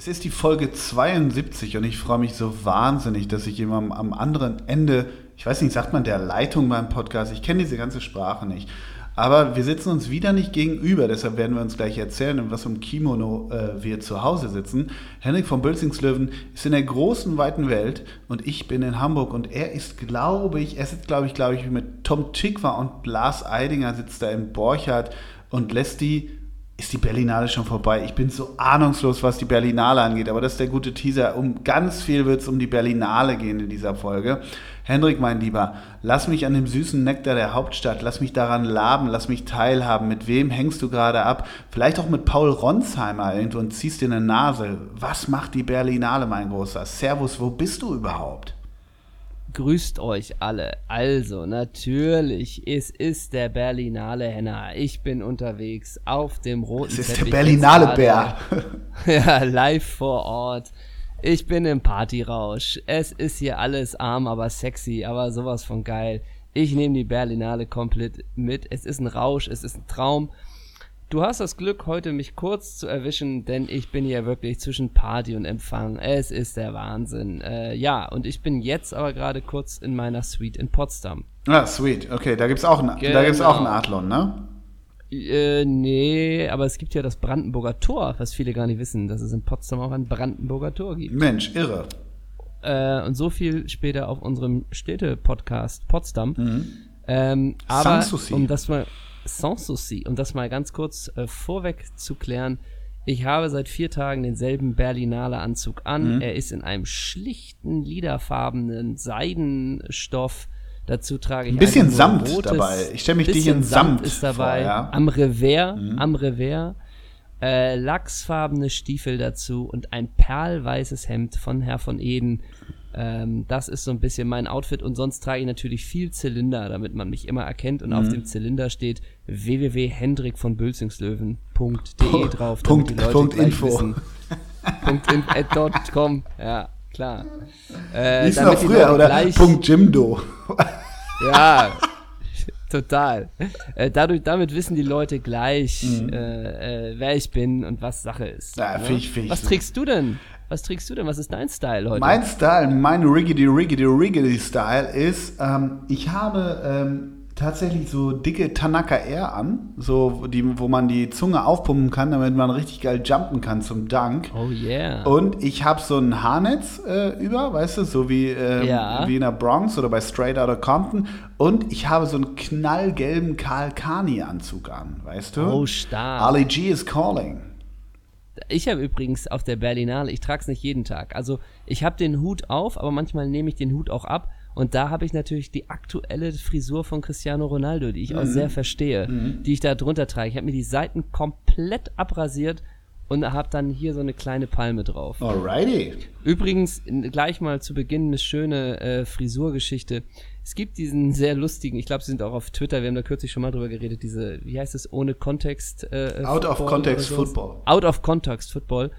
Es ist die Folge 72 und ich freue mich so wahnsinnig, dass ich jemandem am anderen Ende, ich weiß nicht, sagt man der Leitung beim Podcast, ich kenne diese ganze Sprache nicht, aber wir sitzen uns wieder nicht gegenüber, deshalb werden wir uns gleich erzählen, in was um Kimono äh, wir zu Hause sitzen. Henrik von Bülzingslöwen ist in der großen, weiten Welt und ich bin in Hamburg und er ist, glaube ich, er sitzt, glaube ich, glaube ich, mit Tom Tikva und Lars Eidinger sitzt da in Borchardt und lässt die ist die Berlinale schon vorbei. Ich bin so ahnungslos, was die Berlinale angeht, aber das ist der gute Teaser. Um ganz viel wird es um die Berlinale gehen in dieser Folge. Hendrik, mein Lieber, lass mich an dem süßen Nektar der Hauptstadt, lass mich daran laben, lass mich teilhaben. Mit wem hängst du gerade ab? Vielleicht auch mit Paul Ronsheimer irgendwo und ziehst dir eine Nase. Was macht die Berlinale, mein Großer? Servus, wo bist du überhaupt? Grüßt euch alle. Also, natürlich, es ist der Berlinale Henna. Ich bin unterwegs auf dem roten Es ist Teppich der Berlinale Bär. ja, live vor Ort. Ich bin im Partyrausch. Es ist hier alles arm, aber sexy, aber sowas von geil. Ich nehme die Berlinale komplett mit. Es ist ein Rausch, es ist ein Traum. Du hast das Glück, heute mich kurz zu erwischen, denn ich bin hier wirklich zwischen Party und Empfang. Es ist der Wahnsinn. Äh, ja, und ich bin jetzt aber gerade kurz in meiner Suite in Potsdam. Ah, sweet. Okay, da gibt's auch, ein, genau. da gibt's auch einen Adlon, ne? Äh, nee, aber es gibt ja das Brandenburger Tor, was viele gar nicht wissen, dass es in Potsdam auch ein Brandenburger Tor gibt. Mensch, irre. Äh, und so viel später auf unserem Städte-Podcast Potsdam. Mhm. Ähm, aber um das mal sans souci, um das mal ganz kurz äh, vorweg zu klären, ich habe seit vier Tagen denselben Berlinale Anzug an. Mhm. Er ist in einem schlichten, liederfarbenen Seidenstoff. Dazu trage ich ein bisschen Samt rotes, dabei. Ich stelle mich dich in Samt, Samt ist dabei. Vor, ja. Am Revers, mhm. am Revers. Äh, lachsfarbene Stiefel dazu und ein perlweißes Hemd von Herr von Eden. Ähm, das ist so ein bisschen mein Outfit und sonst trage ich natürlich viel Zylinder, damit man mich immer erkennt und mhm. auf dem Zylinder steht www.hendrik-von-bülzingslöwen.de drauf, Punkt, die Leute Punkt Info. Wissen. Punkt in, äh, .com, ja, klar. Äh, Ist noch früher, oder? Gleich, Punkt Jimdo. ja, total. Äh, dadurch, damit wissen die Leute gleich, mhm. äh, äh, wer ich bin und was Sache ist. Ja, ne? find ich, find was trägst du denn? Was trägst du denn? Was ist dein Style heute? Mein Style, mein Riggedy Riggedy Riggedy Style ist, ähm, ich habe ähm, tatsächlich so dicke Tanaka Air an, so die, wo man die Zunge aufpumpen kann, damit man richtig geil jumpen kann zum Dank. Oh yeah. Und ich habe so ein Haarnetz äh, über, weißt du, so wie, ähm, ja. wie in der Bronx oder bei Straight Outta Compton. Und ich habe so einen knallgelben Karl Kani Anzug an, weißt du? Oh stark. Ali G is calling. Ich habe übrigens auf der Berlinale, ich trage es nicht jeden Tag. Also ich habe den Hut auf, aber manchmal nehme ich den Hut auch ab. Und da habe ich natürlich die aktuelle Frisur von Cristiano Ronaldo, die ich mhm. auch sehr verstehe, mhm. die ich da drunter trage. Ich habe mir die Seiten komplett abrasiert und habe dann hier so eine kleine Palme drauf. Alrighty. Übrigens, gleich mal zu Beginn eine schöne äh, Frisurgeschichte. Es gibt diesen sehr lustigen, ich glaube, sie sind auch auf Twitter, wir haben da kürzlich schon mal drüber geredet, diese, wie heißt es, ohne Kontext äh, Out Football of Context Football. Out of Context Football.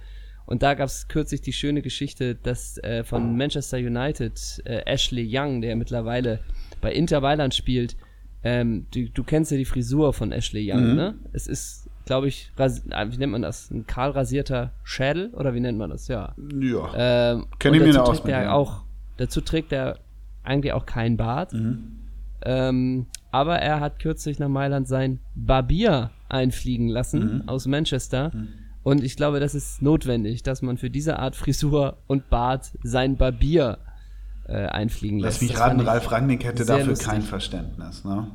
Und da gab es kürzlich die schöne Geschichte, dass äh, von Manchester United äh, Ashley Young, der mittlerweile bei Inter Mailand spielt, ähm, du, du, kennst ja die Frisur von Ashley Young, mhm. ne? Es ist, glaube ich, äh, wie nennt man das? Ein kahl rasierter Schädel oder wie nennt man das? Ja. Ja. Ähm, Kenne ich mir aus. Auch, dazu trägt er eigentlich auch kein Bart. Mhm. Ähm, aber er hat kürzlich nach Mailand sein Barbier einfliegen lassen mhm. aus Manchester. Mhm. Und ich glaube, das ist notwendig, dass man für diese Art Frisur und Bart sein Barbier äh, einfliegen lässt. Lass mich raten, Ralf Rangnick hätte dafür lustig. kein Verständnis, ne?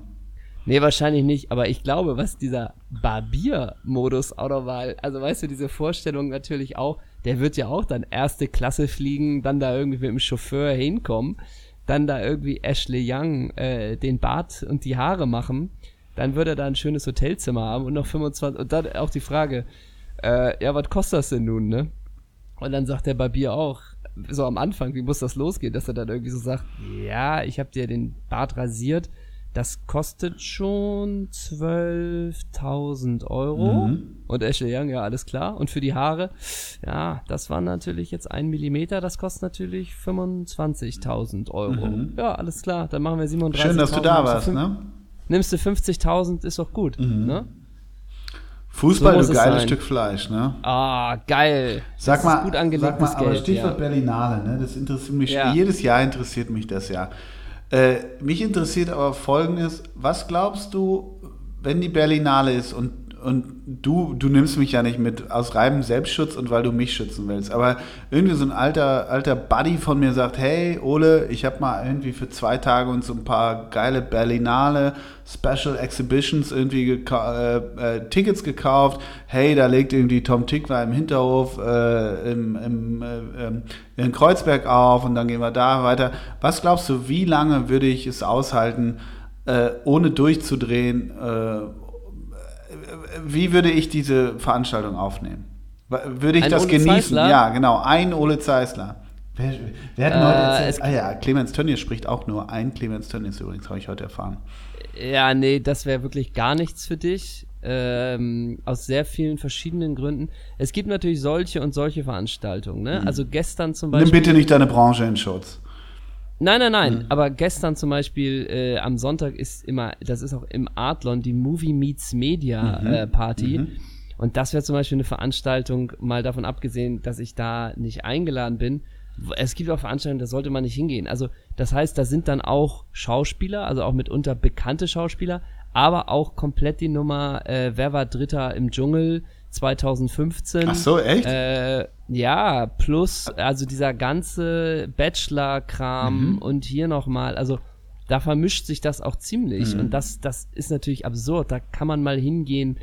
Nee, wahrscheinlich nicht, aber ich glaube, was dieser Barbier-Modus war, also weißt du, diese Vorstellung natürlich auch, der wird ja auch dann erste Klasse fliegen, dann da irgendwie mit dem Chauffeur hinkommen dann da irgendwie Ashley Young äh, den Bart und die Haare machen, dann würde er da ein schönes Hotelzimmer haben und noch 25 und dann auch die Frage, äh, ja, was kostet das denn nun, ne? Und dann sagt der Barbier auch, so am Anfang, wie muss das losgehen, dass er dann irgendwie so sagt, ja, ich habe dir den Bart rasiert, das kostet schon 12.000 Euro. Mhm. Und Ashley Young, ja, alles klar. Und für die Haare, ja, das war natürlich jetzt ein Millimeter, das kostet natürlich 25.000 Euro. Mhm. Ja, alles klar, dann machen wir 37.000. Schön, dass du da warst, ne? Nimmst du 50.000, ist doch gut, mhm. ne? Fußball, So du geiles. Stück Fleisch, ne? Ah, geil. Sag das mal, ist gut sag angelegtes mal aber Geld. Stichwort ja. Berlinale, ne? Das interessiert mich Ja. jedes Jahr interessiert mich das ja. Äh, mich interessiert aber Folgendes: Was glaubst du, wenn die Berlinale ist und und du, du nimmst mich ja nicht mit aus reinem Selbstschutz und weil du mich schützen willst. Aber irgendwie so ein alter, alter Buddy von mir sagt, hey Ole, ich habe mal irgendwie für zwei Tage uns so ein paar geile Berlinale Special Exhibitions irgendwie äh, äh, Tickets gekauft. Hey, da legt irgendwie Tom Tickwer im Hinterhof äh, im, im, äh, ähm, in Kreuzberg auf und dann gehen wir da weiter. Was glaubst du, wie lange würde ich es aushalten, äh, ohne durchzudrehen? Wie würde ich diese Veranstaltung aufnehmen? Würde ich Ein das Ole genießen? Zeissler? Ja, genau, ein Ole Zeisler. Wer, wer hat Äh, erzählt? Ah ja, Clemens Tönnies spricht auch nur ein Clemens Tönnies übrigens, habe ich heute erfahren. Ja, nee, das wäre wirklich gar nichts für dich. Ähm, aus sehr vielen verschiedenen Gründen. Es gibt natürlich solche und solche Veranstaltungen. Ne? Also gestern zum Beispiel. Nimm bitte nicht deine Branche in Schutz. Nein, nein, nein. Mhm. Aber gestern zum Beispiel äh, am Sonntag ist immer, das ist auch im Artlon die Movie Meets Media Mhm. äh, Party. Und das wäre zum Beispiel eine Veranstaltung, mal davon abgesehen, dass ich da nicht eingeladen bin. Es gibt auch Veranstaltungen, da sollte man nicht hingehen. Also das heißt, da sind dann auch Schauspieler, also auch mitunter bekannte Schauspieler, aber auch komplett die Nummer, äh, wer war Dritter im Dschungel 2015. Ach so, echt? Äh, ja, plus, also dieser ganze Bachelor-Kram Mhm. und hier nochmal, also da vermischt sich das auch ziemlich. Mhm. Und das, das ist natürlich absurd. Da kann man mal hingehen,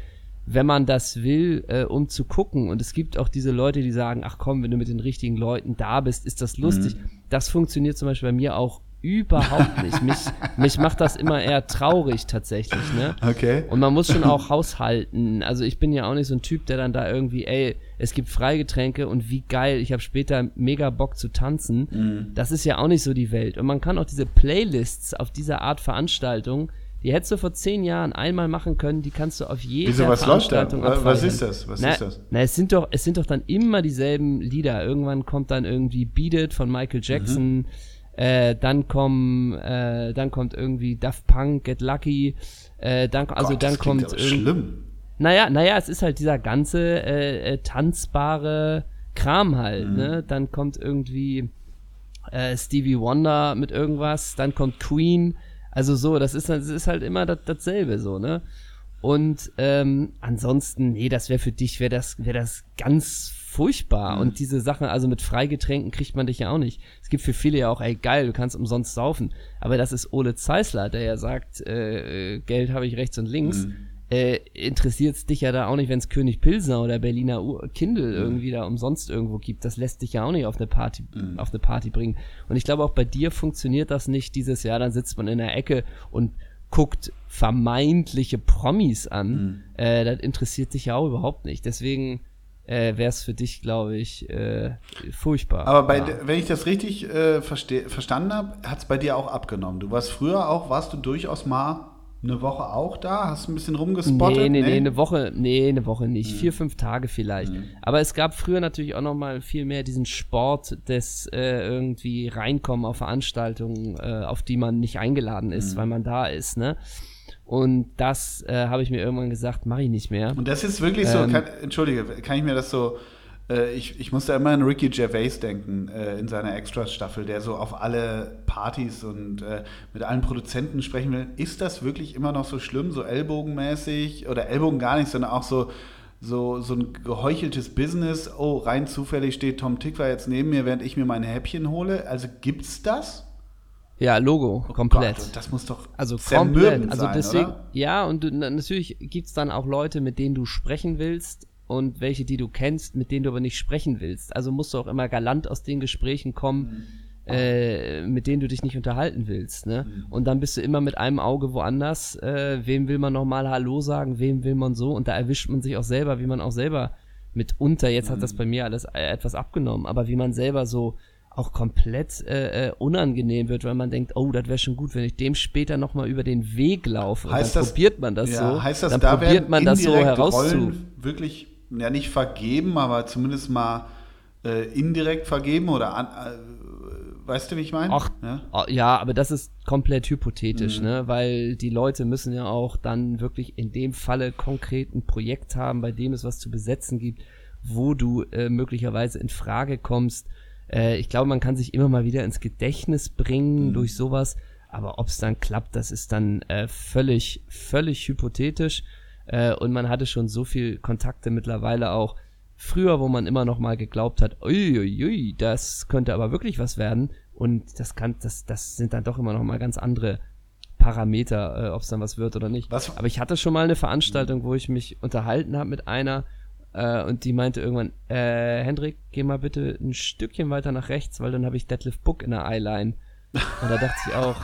wenn man das will, äh, um zu gucken. Und es gibt auch diese Leute, die sagen, ach komm, wenn du mit den richtigen Leuten da bist, ist das lustig. Mhm. Das funktioniert zum Beispiel bei mir auch überhaupt nicht. mich, mich macht das immer eher traurig tatsächlich, ne? Okay. Und man muss schon auch haushalten. Also ich bin ja auch nicht so ein Typ, der dann da irgendwie, ey, es gibt Freigetränke und wie geil, ich habe später mega Bock zu tanzen. Mhm. Das ist ja auch nicht so die Welt. Und man kann auch diese Playlists auf dieser Art Veranstaltung, die hättest du vor zehn Jahren einmal machen können, die kannst du auf jeder Wieso, was läuft da? Veranstaltung Wa- was ist das? Was na, ist das? Na, es sind doch, es sind doch dann immer dieselben Lieder. Irgendwann kommt dann irgendwie Beat It von Michael Jackson. Mhm. Äh, dann kommen, äh, dann kommt irgendwie Daft Punk, Get Lucky. Äh, dann, also Gott, dann kommt aber schlimm. naja, naja, es ist halt dieser ganze äh, äh, tanzbare Kram halt, Mhm. ne? Dann kommt irgendwie äh, Stevie Wonder mit irgendwas, dann kommt Queen, also so, das ist, das ist halt immer das, dasselbe so, ne? Und ähm, ansonsten, nee, das wäre für dich, wäre das, wäre das ganz furchtbar. Und diese Sachen, also mit Freigetränken kriegt man dich ja auch nicht. Es gibt für viele ja auch, ey geil, du kannst umsonst saufen. Aber das ist Ole Zeisler, der ja sagt, äh, Geld habe ich rechts und links. Äh, Interessiert dich ja da auch nicht, wenn es König Pilsner oder Berliner U Kindle irgendwie da umsonst irgendwo gibt. Das lässt dich ja auch nicht auf eine Party, auf eine Party bringen. Und ich glaube auch bei dir funktioniert das nicht dieses Jahr. Dann sitzt man in der Ecke und guckt vermeintliche Promis an. Äh, das interessiert dich ja auch überhaupt nicht. Deswegen äh, wäre es für dich, glaube ich, äh, furchtbar. Aber bei, ja. wenn ich das richtig äh, verstanden habe, hat es bei dir auch abgenommen. Du warst früher auch, warst du durchaus mal eine Woche auch da? Hast ein bisschen rumgespottet? Nee, nee, nee, eine Woche, nee, eine Woche nicht. Mhm. Vier, fünf Tage vielleicht. Aber es gab früher natürlich auch noch mal viel mehr diesen Sport des äh, irgendwie reinkommen auf Veranstaltungen, äh, auf die man nicht eingeladen ist, Mhm. weil man da ist, ne? Und das äh, habe ich mir irgendwann gesagt, mache ich nicht mehr. Und das ist wirklich so, Ähm. kann, entschuldige, kann ich mir das so, äh, ich, ich musste immer an Ricky Gervais denken äh, in seiner Extra-Staffel, der so auf alle Partys und äh, mit allen Produzenten sprechen will. Ist das wirklich immer noch so schlimm, so ellbogenmäßig oder Ellbogen gar nicht, sondern auch so, so, so ein geheucheltes Business? Oh, rein zufällig steht Tom Tickwer jetzt neben mir, während ich mir meine Häppchen hole. Also gibt's das? Ja, Logo, Oh komplett. Gott, das muss doch Also komplett. Also sein, deswegen, oder? ja, und du, na, natürlich gibt's dann auch Leute, mit denen du sprechen willst und welche, die du kennst, mit denen du aber nicht sprechen willst. Also musst du auch immer galant aus den Gesprächen kommen, äh, mit denen du dich nicht unterhalten willst. Ne? Und dann bist du immer mit einem Auge woanders. Äh, wem will man nochmal Hallo sagen, wem will man so? Und da erwischt man sich auch selber, wie man auch selber mitunter, jetzt hat das bei mir alles äh, etwas abgenommen, aber wie man selber so auch komplett äh, äh, unangenehm wird, weil man denkt, oh, das wäre schon gut, wenn ich dem später nochmal über den Weg laufe. Heißt das- probiert man das ja, so. Heißt das, dann da probiert man das so herauszu. Rollen wirklich, ja nicht vergeben, aber zumindest mal äh, indirekt vergeben oder an, äh, weißt du, wie ich meine? Ach, ja? Oh, ja? aber das ist komplett hypothetisch, mhm. ne? Weil die Leute müssen ja auch dann wirklich in dem Falle konkret ein Projekt haben, bei dem es was zu besetzen gibt, wo du äh, möglicherweise in Frage kommst. Äh, ich glaube, man kann sich immer mal wieder ins Gedächtnis bringen mhm. durch sowas, aber ob es dann klappt, das ist dann äh, völlig, völlig hypothetisch. Äh, und man hatte schon so viel Kontakte mittlerweile auch früher, wo man immer noch mal geglaubt hat, uiuiui, das könnte aber wirklich was werden. Und das kann, das, das sind dann doch immer noch mal ganz andere Parameter, äh, ob es dann was wird oder nicht. Was? Aber ich hatte schon mal eine Veranstaltung, wo ich mich unterhalten habe mit einer äh, und die meinte irgendwann, äh, Hendrik, geh mal bitte ein Stückchen weiter nach rechts, weil dann habe ich Deadlift Book in der Eyeline. Und da dachte ich auch,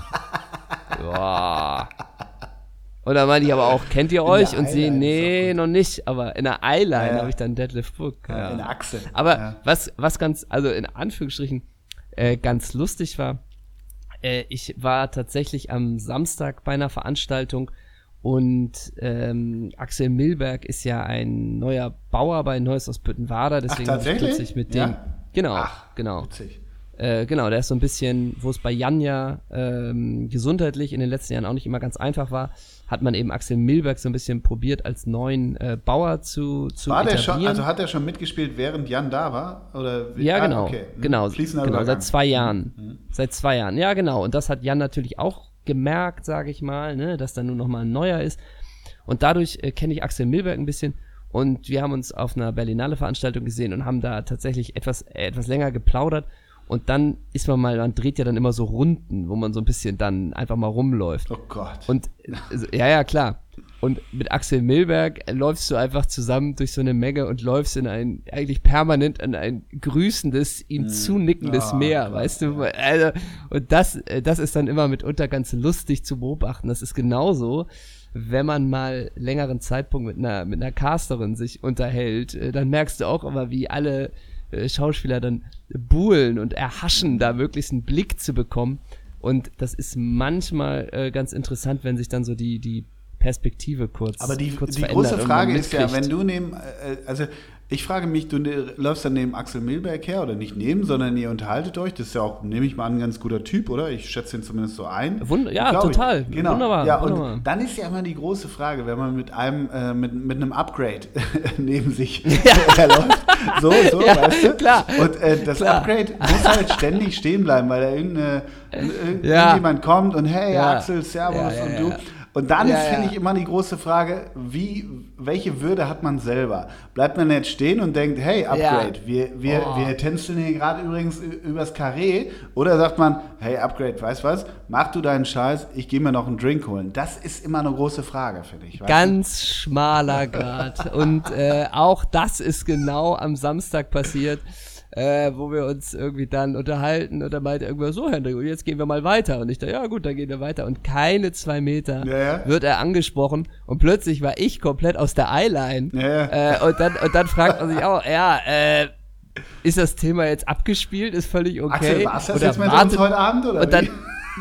boah. Und dann meinte ich aber auch, kennt ihr euch? Und sie, nee, noch nicht. Aber in der Eyeline ja, ja. habe ich dann Deadlift Book. Ja, in der Achse. Aber was, was ganz, also in Anführungsstrichen, äh, ganz lustig war, äh, ich war tatsächlich am Samstag bei einer Veranstaltung und ähm, Axel Milberg ist ja ein neuer Bauer bei Neues aus Büttenwader, deswegen Ach, ich mit dem. Genau, Ach, genau. Witzig. Äh, genau, der ist so ein bisschen, wo es bei Janja ähm, gesundheitlich in den letzten Jahren auch nicht immer ganz einfach war, hat man eben Axel Milberg so ein bisschen probiert, als neuen äh, Bauer zu, zu war etablieren. Der schon, also hat er schon mitgespielt, während Jan da war? Oder? Ja, genau. Ah, okay. Hm. Genau, genau seit zwei Jahren. Mhm. Seit zwei Jahren, ja, genau. Und das hat Jan natürlich auch gemerkt, sage ich mal, ne, dass da nur noch mal ein neuer ist. Und dadurch äh, kenne ich Axel Milberg ein bisschen. Und wir haben uns auf einer Berlinale Veranstaltung gesehen und haben da tatsächlich etwas, äh, etwas länger geplaudert. Und dann ist man mal, man dreht ja dann immer so Runden, wo man so ein bisschen dann einfach mal rumläuft. Oh Gott. Und ja, ja, klar. Und mit Axel Milberg läufst du einfach zusammen durch so eine Menge und läufst in ein, eigentlich permanent in ein grüßendes, ihm mm. zunickendes oh, Meer, Gott, weißt du? Also, und das, äh, das ist dann immer mitunter ganz lustig zu beobachten. Das ist genauso, wenn man mal längeren Zeitpunkt mit einer, mit einer Casterin sich unterhält, äh, dann merkst du auch immer, wie alle äh, Schauspieler dann buhlen und erhaschen, da möglichst einen Blick zu bekommen. Und das ist manchmal äh, ganz interessant, wenn sich dann so die, die Perspektive kurz Aber die, kurz die große Frage ist ja, wenn du neben, äh, also ich frage mich, du ne, läufst dann neben Axel Milberg her oder nicht neben, sondern ihr unterhaltet euch. Das ist ja auch, nehme ich mal an, ein ganz guter Typ, oder? Ich schätze ihn zumindest so ein. Wund ja, total. Ich. Genau. Wunderbar. Ja, wunderbar. und dann ist ja immer die große Frage, wenn man mit einem, äh, mit, mit einem Upgrade neben sich ja. läuft. So, so, ja, weißt du? Klar. Und äh, das klar. Upgrade muss halt ständig stehen bleiben, weil da irgendeine, irgendjemand kommt und hey, Axel, Servus und du. Und dann ja, ist, finde ich, immer die große Frage, wie, welche Würde hat man selber? Bleibt man jetzt stehen und denkt, hey, Upgrade, wir, wir, oh. wir tänzeln hier gerade übrigens übers Karree? Oder sagt man, hey, Upgrade, weißt was, mach du deinen Scheiß, ich gehe mir noch einen Drink holen. Das ist immer eine große Frage, finde ich. Ganz schmaler Grad. und äh, auch das ist genau am Samstag passiert äh, wo wir uns irgendwie dann unterhalten und er meinte irgendwann so, Hendrik, und jetzt gehen wir mal weiter. Und ich dachte, ja gut, dann gehen wir weiter. Und keine zwei Meter ja, ja. wird er angesprochen und plötzlich war ich komplett aus der Eyeline. Ja, äh, und, dann, und dann fragt man sich auch, ja, äh, ist das Thema jetzt abgespielt? Ist völlig okay. Axel, war's das oder jetzt mit uns heute Abend? Oder und dann,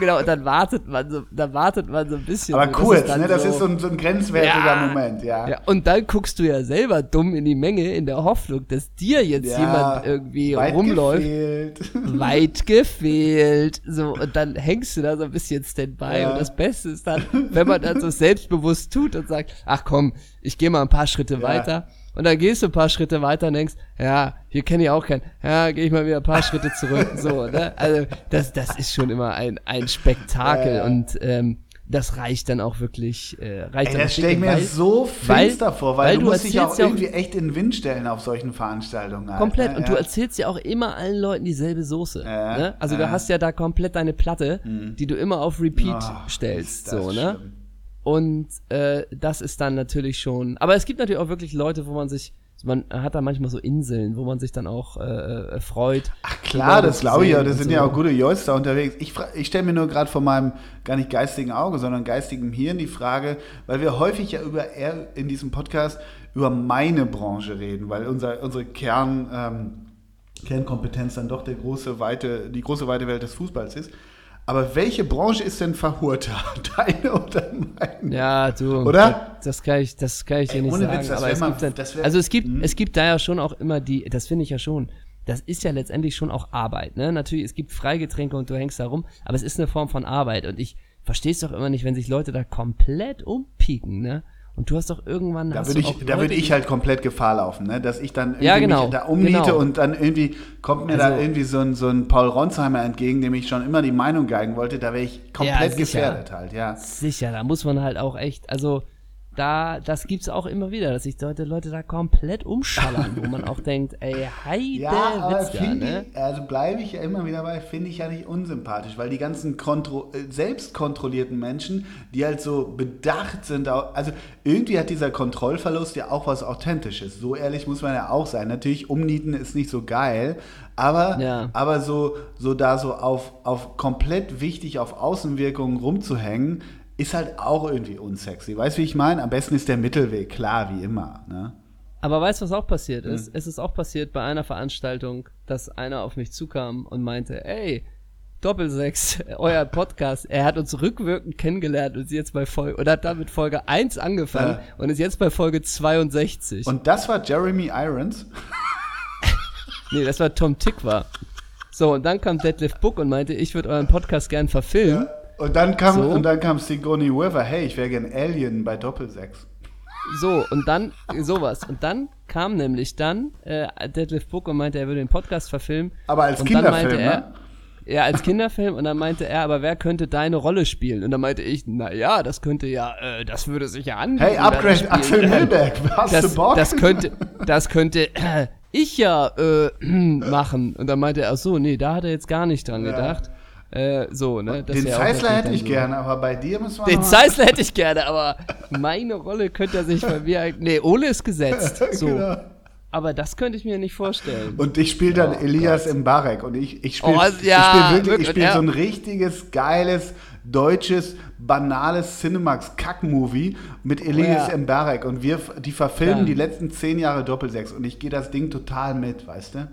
genau, und dann wartet man so, dann wartet man so ein bisschen. Aber kurz, das ne? Das so, ist so ein, so ein grenzwertiger ja, Moment, ja. ja. Und dann guckst du ja selber dumm in die Menge in der Hoffnung, dass dir jetzt ja, jemand irgendwie weit rumläuft. Gefehlt. Weit gefehlt. So, und dann hängst du da so ein bisschen Standby. Ja. Und das Beste ist dann, wenn man dann so selbstbewusst tut und sagt, ach komm, ich gehe mal ein paar Schritte weiter und dann gehst du ein paar Schritte weiter und denkst, ja, hier kenne ich auch keinen. Ja, gehe ich mal wieder ein paar Schritte zurück. So, ne? Also das, das ist schon immer ein, ein Spektakel äh. und ähm, das reicht dann auch wirklich. Äh, reicht Ey, das stelle ich mir weil, so finster weil, vor, weil, weil du, du musst dich auch irgendwie auch, echt in den Wind stellen auf solchen Veranstaltungen. Halt, komplett. Ne? Und ja. du erzählst ja auch immer allen Leuten dieselbe Soße. Ja, ne? Also ja. du hast ja da komplett deine Platte, mhm. die du immer auf Repeat oh, stellst. So, ne? Schlimm. Und äh, das ist dann natürlich schon. Aber es gibt natürlich auch wirklich Leute, wo man sich. Man hat da manchmal so Inseln, wo man sich dann auch äh, äh freut. Ach klar, das glaube ich ja. Das sind so. ja auch gute Joys da unterwegs. Ich, ich stelle mir nur gerade vor meinem gar nicht geistigen Auge, sondern geistigem Hirn die Frage, weil wir häufig ja über eher in diesem Podcast über meine Branche reden, weil unser, unsere Kern, ähm, Kernkompetenz dann doch der große, weite, die große weite Welt des Fußballs ist. Aber welche Branche ist denn verhurter? Deine oder meine? Ja, du. Oder? Das kann ich, das kann ich dir Ey, nicht sagen. Witz, aber es man, gibt dann, also es gibt, hm. es gibt da ja schon auch immer die, das finde ich ja schon, das ist ja letztendlich schon auch Arbeit, ne? Natürlich, es gibt Freigetränke und du hängst da rum, aber es ist eine Form von Arbeit und ich verstehe es doch immer nicht, wenn sich Leute da komplett umpieken, ne? Und du hast doch irgendwann. Da würde ich, da würde ich halt komplett Gefahr laufen, ne? dass ich dann irgendwie ja, genau, mich da umniete genau. und dann irgendwie kommt mir Also- da irgendwie so ein, so ein Paul Ronsheimer entgegen, dem ich schon immer die Meinung geigen wollte. Da wäre ich komplett sicher. gefährdet halt, ja. Sicher, da muss man halt auch echt, also da, das gibt's auch immer wieder, dass sich Leute, Leute da komplett umschallern, wo man auch denkt, ey, heide Ja, aber Witzka, finde ne? ich, also bleibe ich ja immer wieder bei, finde ich ja nicht unsympathisch, weil die ganzen kontro äh, selbstkontrollierten Menschen, die halt so bedacht sind, also irgendwie hat dieser Kontrollverlust ja auch was Authentisches. So ehrlich muss man ja auch sein. Natürlich, umnieten ist nicht so geil, aber, Ja. aber so, so da so auf, auf komplett wichtig auf Außenwirkungen rumzuhängen, ist halt auch irgendwie unsexy. Weißt du, wie ich meine? Am besten ist der Mittelweg, klar, wie immer. Ne? Aber weißt du, was auch passiert Hm. ist? Es ist auch passiert bei einer Veranstaltung, dass einer auf mich zukam und meinte, ey, Doppelsechs, euer Podcast, er hat uns rückwirkend kennengelernt und ist jetzt bei Folge, oder hat damit Folge 1 angefangen Ja. und ist jetzt bei Folge 62. Und das war Jeremy Irons. nee, das war Tom Tick war. So, und dann kam Detlef Book und meinte, ich würde euren Podcast gern verfilmen. Und dann kam, So. und dann kam Sigourney Weaver, hey, ich wäre gern Alien bei Doppelsechs. So, und dann sowas. Und dann kam nämlich dann äh, Detlef Book und meinte, er würde den Podcast verfilmen. Aber als und dann Kinderfilm, meinte er, ne? Ja, als Kinderfilm. Und dann meinte er, aber wer könnte deine Rolle spielen? Und dann meinte ich, na ja, das könnte ja, äh, das würde sich ja anbieten. Hey, Upgrade. Axel Milberg, hast das, du Bock? das könnte, das könnte äh, ich ja äh, machen. Und dann meinte er, ach so, nee, da hat er jetzt gar nicht dran Ja. gedacht. Äh, so, ne? Den natürlich hätte ich so. gerne, aber bei dir müssen wir Den Zeissler hätte ich gerne, aber meine Rolle könnte er sich bei mir. Nee, Ole ist gesetzt. So. Genau. Aber das könnte ich mir nicht vorstellen. Und ich spiele dann Oh Elias Mbarek und ich, ich spiele Oh, also, ich ja, spiel wirklich, wirklich, ich spiel ja. so ein richtiges, geiles, deutsches, banales Cinemax-Kack-Movie mit Elias Ja. Mbarek und wir, die verfilmen Ja. die letzten zehn Jahre Doppelsechs und ich gehe das Ding total mit, weißt du?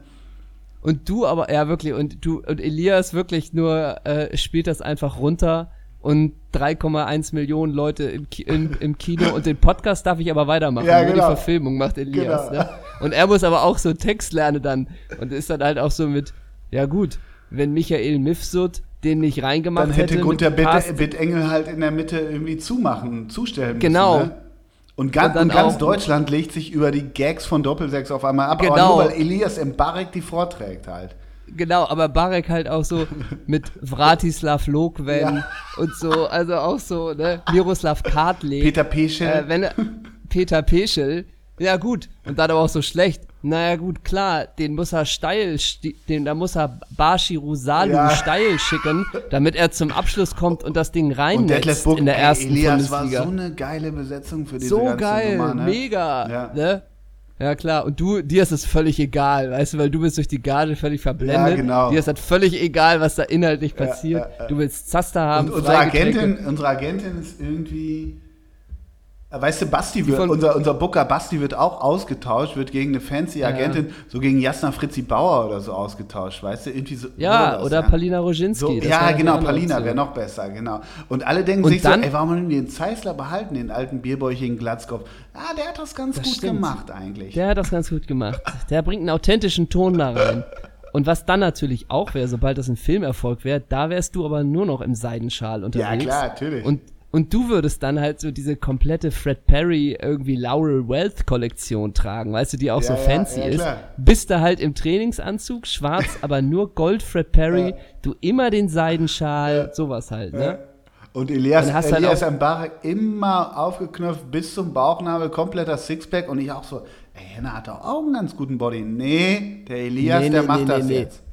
Und du aber, ja wirklich, und du, und Elias wirklich nur äh, spielt das einfach runter und 3,1 Millionen Leute im, Ki im, im Kino und den Podcast darf ich aber weitermachen. Ja, Nur genau. die Verfilmung macht Elias. Genau. Ne? Und er muss aber auch so Text lernen dann und ist dann halt auch so mit, ja gut, wenn Michael Mifsud den nicht reingemacht Dann hätte mit Gunther Bitt, Bittengel halt in der Mitte irgendwie zumachen, zustellen Genau. müssen. Ne? Und, ganz, Und und ganz Deutschland legt sich über die Gags von Doppelsechs auf einmal ab, aber Genau. nur weil Elias Mbarek die vorträgt halt. Genau, aber Barek halt auch so mit Vratislav Lokwen Ja. und so, also auch so, ne, Miroslav Kartlik. Peter Peschel. Äh, wenn er, Peter Peschel. Ja gut, und dann aber auch so schlecht. Naja gut, klar, den muss er steil, den, da muss er Bashi Rusalu Ja. steil schicken, damit er zum Abschluss kommt und das Ding Buck, in der ey, ersten Elias war Bundesliga. so eine geile Besetzung für diese So ganze geil, Nummer, ne? mega, Ja. ne? Ja klar, und du, dir ist es völlig egal, weißt du, weil du bist durch die Gage völlig verblendet. Ja, genau. Dir ist das völlig egal, was da inhaltlich passiert. ja, ja. Du willst Zaster haben, Und unsere. Agentin, unsere Agentin ist irgendwie. Äh, Weißt du, Basti wird, unser, unser Booker Basti wird auch ausgetauscht, wird gegen eine fancy Agentin, so gegen Jasna Fritzi Bauer oder so ausgetauscht, weißt du? Irgendwie so. Ja, sowas, oder Palina Roginski. So, ja, genau, Palina wäre noch besser, genau. Und alle denken Und sich dann- so, ey, warum haben die den Zeissler behalten, den alten bierbäuchigen Glatzkopf? Ah, der hat das ganz Das gut stimmt. gemacht eigentlich. Der hat das ganz gut gemacht. Der bringt einen authentischen Ton da rein. Und was dann natürlich auch wäre, sobald das ein Filmerfolg wäre, da wärst du aber nur noch im Seidenschal unterwegs. klar, natürlich. Und, und du würdest dann halt so diese komplette Fred Perry irgendwie Laurel Wealth Kollektion tragen, weißt du, die auch Ja, so ja, fancy ja, ist. klar. Bist du halt im Trainingsanzug, schwarz, aber nur Gold Fred Perry, Ja. du immer den Seidenschal, sowas halt, ne? Und Elias, halt Elias auch- Mbarek immer aufgeknöpft bis zum Bauchnabel, kompletter Sixpack und ich auch so, ey, Henna hat doch auch einen ganz guten Body. Nee, der Elias, Nee, der nee, macht nee, das jetzt.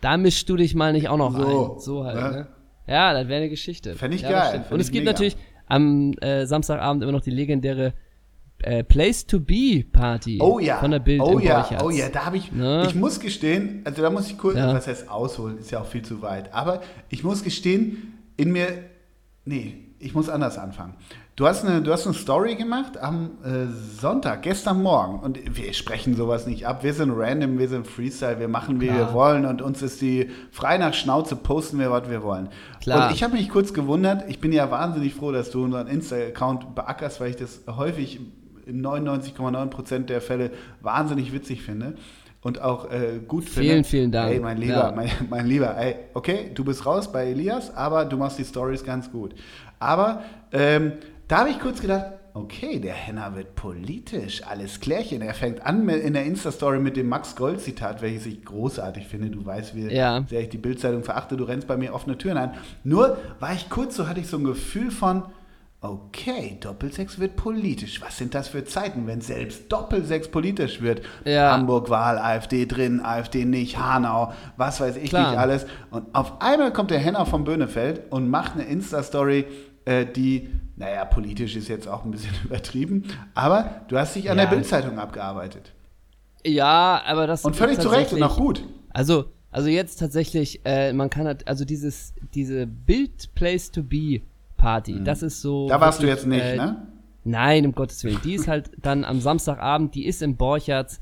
Da mischst du dich mal nicht auch noch So, ein. So halt, ne? Ja, das wäre eine Geschichte. Fänd ich ja, geil, fänd Und es gibt mega. natürlich am äh, Samstagabend immer noch die legendäre äh, Place to Be Party Oh ja, von der Bild oh ja, Borchardt. oh ja, da habe ich, Ne? ich muss gestehen, also da muss ich kurz, Ja. was heißt ausholen, ist ja auch viel zu weit, aber ich muss gestehen, in mir, nee, ich muss anders anfangen. Du hast eine, du hast eine Story gemacht am äh, Sonntag, gestern Morgen und wir sprechen sowas nicht ab, wir sind random, wir sind Freestyle, wir machen, wie Klar. wir wollen und uns ist die frei nach Schnauze, posten wir, was wir wollen. Klar. Und ich habe mich kurz gewundert, ich bin ja wahnsinnig froh, dass du unseren Insta-Account beackerst, weil ich das häufig in 99,9% der Fälle wahnsinnig witzig finde. und auch äh, gut finde. Vielen, vielen Dank. Ey, mein Lieber, ja. mein, mein Lieber, ey, okay, du bist raus bei Elias, aber du machst die Stories ganz gut. Aber ähm, da habe ich kurz gedacht, okay, der Henner wird politisch, alles klärchen. Er fängt an in der Insta-Story mit dem Max Gold-Zitat, welches ich großartig finde. Du weißt, wie ja. sehr ich die Bildzeitung verachte, du rennst bei mir offene Türen ein. Nur war ich kurz so, hatte ich so ein Gefühl von, okay, Doppelsex wird politisch. Was sind das für Zeiten, wenn selbst Doppelsex politisch wird? Ja. Hamburg-Wahl, AfD drin, AfD nicht, Hanau, was weiß ich Klar. nicht alles. Und auf einmal kommt der Henner vom Böhnefeld und macht eine Insta-Story, äh, die naja, politisch ist jetzt auch ein bisschen übertrieben, aber du hast dich an ja. der Bildzeitung abgearbeitet. Ja, aber das und völlig zu Recht und auch gut. Also, also jetzt tatsächlich, äh, man kann halt, also dieses, diese Bild Place to Be Party, mhm. das ist so. Da warst wirklich, du jetzt nicht, äh, ne? Nein, um Gottes Willen. Die ist halt dann am Samstagabend, die ist im Borchertz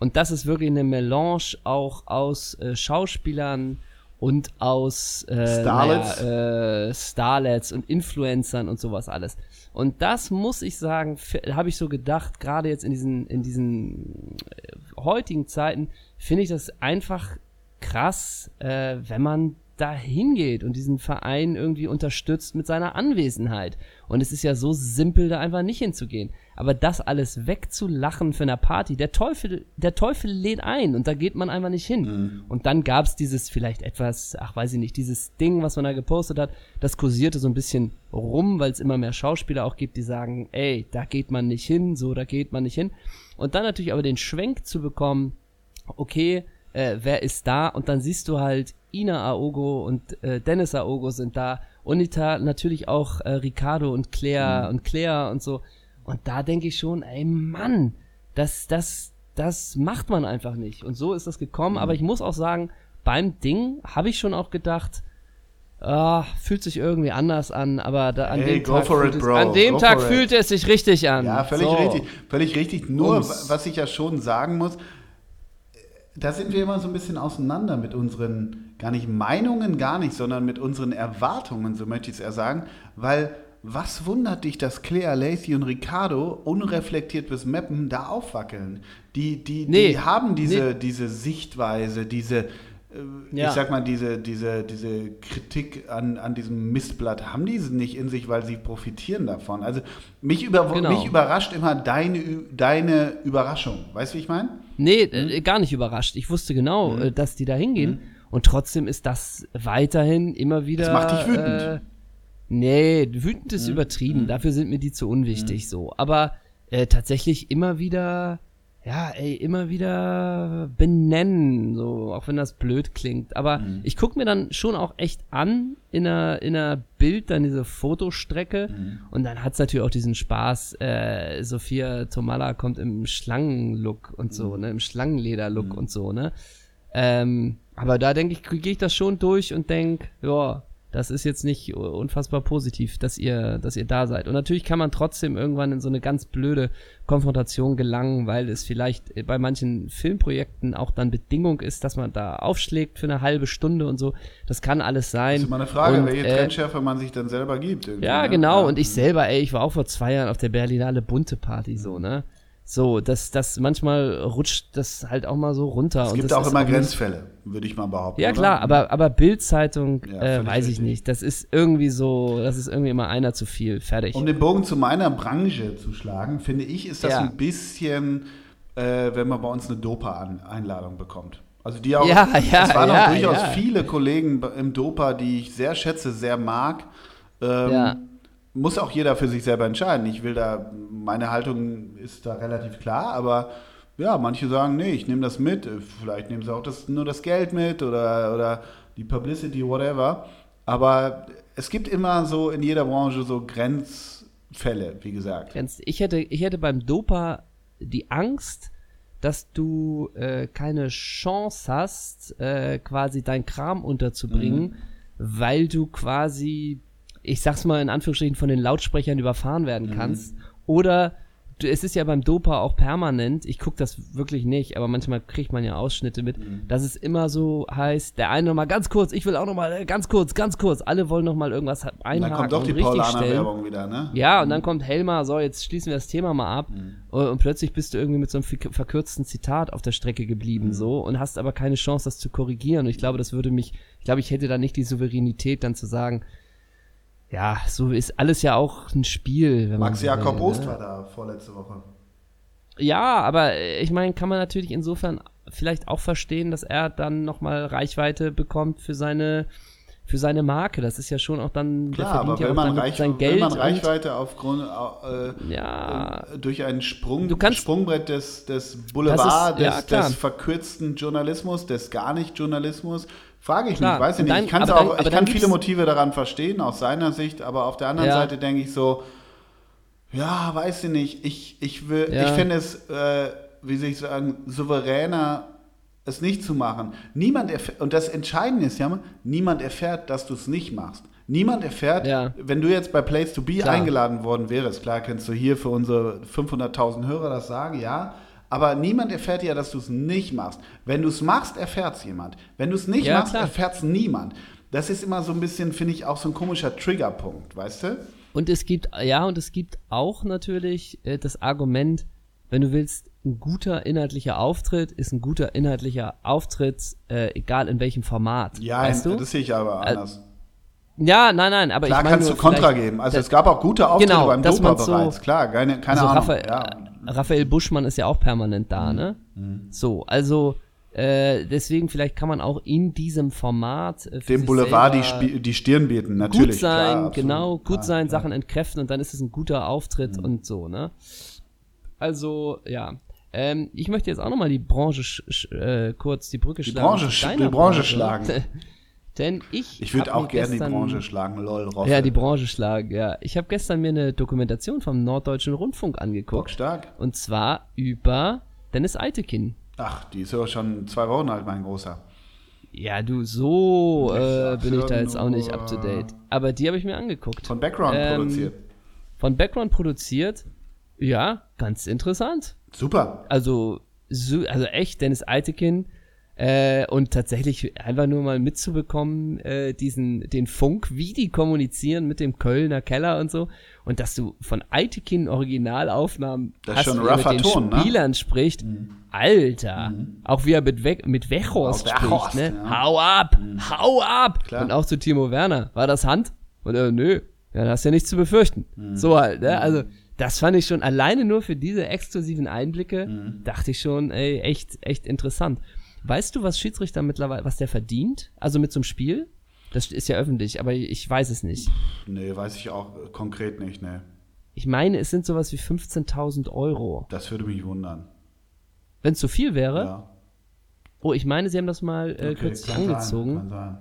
und das ist wirklich eine Melange auch aus äh, Schauspielern, und aus äh, Starlets. Naja, äh, Starlets und Influencern und sowas alles. Und das muss ich sagen, habe ich so gedacht, gerade jetzt in diesen, in diesen äh, heutigen Zeiten, finde ich das einfach krass, äh, wenn man da hingeht und diesen Verein irgendwie unterstützt mit seiner Anwesenheit. Und es ist ja so simpel, da einfach nicht hinzugehen. Aber das alles wegzulachen für eine Party, der Teufel, der Teufel lädt ein und da geht man einfach nicht hin. Mhm. Und dann gab's dieses vielleicht etwas, ach weiß ich nicht, dieses Ding, was man da gepostet hat, das kursierte so ein bisschen rum, weil es immer mehr Schauspieler auch gibt, die sagen, ey, da geht man nicht hin, so, da geht man nicht hin. Und dann natürlich aber den Schwenk zu bekommen, okay, äh, wer ist da? Und dann siehst du halt, Ina Aogo und äh, Dennis Aogo sind da. Unita natürlich auch äh, Ricardo und Claire mhm. und Claire und so. Und da denke ich schon, ey Mann, das, das, das macht man einfach nicht. Und so ist das gekommen. Mhm. Aber ich muss auch sagen, beim Ding habe ich schon auch gedacht, ah, fühlt sich irgendwie anders an, aber da, an hey, dem Tag, it, es, an dem Tag fühlte es sich richtig an. Ja, völlig so. richtig. Völlig richtig. Nur, Ums. was ich ja schon sagen muss, da sind wir immer so ein bisschen auseinander mit unseren, gar nicht Meinungen, gar nicht, sondern mit unseren Erwartungen, so möchte ich es eher sagen, weil was wundert dich, dass Claire, Lacey und Ricardo unreflektiert bis Mappen da aufwackeln? Die, die, nee, die haben diese, nee. diese Sichtweise, diese, äh, ja. ich sag mal, diese, diese, diese Kritik an, an diesem Mistblatt, haben die nicht in sich, weil sie profitieren davon. Also mich, über, genau. mich überrascht immer deine, deine Überraschung. Weißt du, wie ich meine? Nee, hm? äh, gar nicht überrascht. Ich wusste genau, hm? äh, dass die da hingehen. Hm? Und trotzdem ist das weiterhin immer wieder. Das macht dich wütend. Äh, Nee, wütend ist mhm. übertrieben. Mhm. Dafür sind mir die zu unwichtig mhm. so. Aber äh, tatsächlich immer wieder, ja, ey, immer wieder benennen, so, auch wenn das blöd klingt. Aber mhm. ich gucke mir dann schon auch echt an in einer, in einer Bild, dann diese Fotostrecke. Mhm. Und dann hat's natürlich auch diesen Spaß, äh, Sophia Tomala kommt im Schlangenlook und so, mhm. ne, im Schlangenlederlook und so, ne. Ähm, aber da denke ich, gehe ich das schon durch und denk, ja, das ist jetzt nicht unfassbar positiv, dass ihr, dass ihr da seid. Und natürlich kann man trotzdem irgendwann in so eine ganz blöde Konfrontation gelangen, weil es vielleicht bei manchen Filmprojekten auch dann Bedingung ist, dass man da aufschlägt für eine halbe Stunde und so. Das kann alles sein. Das ist immer eine Frage, und, welche äh, Trendschärfe man sich dann selber gibt. Ja, ne? genau. Ja. Und ich selber, ey, ich war auch vor zwei Jahren auf der Berlinale Bunte Party so, ne? So, das, das manchmal rutscht das halt auch mal so runter. Es gibt auch immer auch Grenzfälle, würde ich mal behaupten. Ja, klar, aber, aber Bildzeitung, ja, äh, weiß ich nicht. Das ist irgendwie so, das ist irgendwie immer einer zu viel. Fertig. Um den Bogen zu meiner Branche zu schlagen, finde ich, ist das ja. ein bisschen, äh, wenn man bei uns eine Dopa-Einladung bekommt. Also die auch, ja, ja, es waren ja, auch durchaus viele Kollegen im Dopa, die ich sehr schätze, sehr mag. Ähm, ja muss auch jeder für sich selber entscheiden. Ich will da, meine Haltung ist da relativ klar, aber ja, manche sagen, nee, ich nehme das mit. Vielleicht nehmen sie auch das, nur das Geld mit oder, oder die Publicity, whatever. Aber es gibt immer so in jeder Branche so Grenzfälle, wie gesagt. Ich hätte, ich hätte beim Dopa die Angst, dass du äh, keine Chance hast, äh, quasi dein Kram unterzubringen, mhm. weil du quasi ich sag's mal in Anführungsstrichen, von den Lautsprechern überfahren werden mhm. kannst. Mhm. Oder es ist ja beim Dopa auch permanent, ich gucke das wirklich nicht, aber manchmal kriegt man ja Ausschnitte mit, Mhm. dass es immer so heißt, der eine nochmal ganz kurz, ich will auch nochmal ganz kurz, ganz kurz, alle wollen nochmal irgendwas Und einhaken dann kommt doch die. Paulaner-Werbung wieder, ne? Ja, und dann kommt Helmar, so, jetzt schließen wir das Thema mal ab. Mhm. Und, und plötzlich bist du irgendwie mit so einem verk- verkürzten Zitat auf der Strecke geblieben, Mhm. so, und hast aber keine Chance, das zu korrigieren. Und ich glaube, das würde mich, ich glaube, ich hätte da nicht die Souveränität, dann zu sagen, ja, so ist alles ja auch ein Spiel. Wenn Max man so Jakob will, Ost ne? war da vorletzte Woche. Ja, aber äh, ich meine, kann man natürlich insofern vielleicht auch verstehen, dass er dann nochmal Reichweite bekommt für seine, für seine Marke. Das ist ja schon auch dann, der Klar, aber ja will auch man, Reich, sein will Geld. man und- Reichweite aufgrund äh, ja, äh, durch ein Sprung, Du kannst- Sprungbrett des, des Boulevard, ist- ja, des, klar. des verkürzten Journalismus, des gar nicht Journalismus, frage ich Klar, mich, weiß ich nicht. dann- ich kann's auch, dann- ich kann viele Motive daran verstehen, aus seiner Sicht, aber auf der anderen Ja. Seite denke ich so, ja, weiß ich nicht, ich, ich will, Ja. ich finde es, äh, wie soll ich sagen, souveräner, es nicht zu machen. Niemand erfährt, und das Entscheidende ist ja, niemand erfährt, dass du es nicht machst. Niemand erfährt, Ja. wenn du jetzt bei Place to Be Klar. eingeladen worden wärst, klar kannst du hier für unsere 500.000 Hörer das sagen, ja, aber niemand erfährt ja, dass du es nicht machst. Wenn du es machst, erfährt es jemand. Wenn du es nicht Ja, machst, erfährt es niemand. Das ist immer so ein bisschen, finde ich, auch so ein komischer Triggerpunkt, weißt du? Und es gibt, ja, und es gibt auch natürlich äh, das Argument, wenn du willst, ein guter inhaltlicher Auftritt ist ein guter inhaltlicher Auftritt, äh, egal in welchem Format. Ja, weißt du? das sehe ich aber Äh, anders. Ja, nein, nein, aber Klar ich meine kannst du Kontra geben. Also es gab auch gute Auftritte Genau, beim Dopa so- bereits, klar, keine, keine also Ahnung. Raphael, ja. Raphael Buschmann ist ja auch permanent da, Mhm. ne? So, also äh, deswegen vielleicht kann man auch in diesem Format äh, für Dem Boulevard die, die Stirn bieten, natürlich. gut sein, klar, absolut, genau, gut klar, sein, klar. Sachen entkräften und dann ist es ein guter Auftritt Mhm. und so, ne? Also, ja. Ähm, ich möchte jetzt auch nochmal die Branche äh, kurz die Brücke Die schlagen. Branche die Branche schlagen. Denn ich. Ich würde auch gerne die Branche schlagen, lol, Roffe. Ja, die Branche schlagen, ja. Ich habe gestern mir eine Dokumentation vom Norddeutschen Rundfunk angeguckt. stark. Und zwar über Dennis Eitekin. Ach, die ist aber schon zwei Wochen alt, mein Großer. Ja, du, so äh, bin ich ja da jetzt auch nicht up to date. Aber die habe ich mir angeguckt. Von Background Ähm, produziert. Von Background produziert. Ja, ganz interessant. Super. Also, so, also echt, Dennis Eitekin. Äh, und tatsächlich einfach nur mal mitzubekommen, äh, diesen, den Funk, wie die kommunizieren mit dem Kölner Keller und so. Und dass du von Eitekin Originalaufnahmen Das hast, wie er mit den Ton, ne? Spielern spricht. Alter. Auch wie er mit, We mit Wechhorst spricht, Weghorst, ne? ja. Hau ab! Hau ab! Klar. Und auch zu Timo Werner. War das Hand? Und er, nö. Ja, da hast du ja nichts zu befürchten. Mhm. So halt, ne? Also, das fand ich schon alleine nur für diese exklusiven Einblicke, Mhm. dachte ich schon, ey, echt, echt interessant. Weißt du, was Schiedsrichter mittlerweile, was der verdient? Also mit so einem Spiel? Das ist ja öffentlich, aber ich weiß es nicht. Nee, weiß ich auch äh, konkret nicht, ne. Ich meine, es sind sowas wie 15.000 Euro. Das würde mich wundern. Wenn es zu viel wäre, Ja. oh, ich meine, sie haben das mal äh, Okay, kürzlich sein, angezogen. kann sein.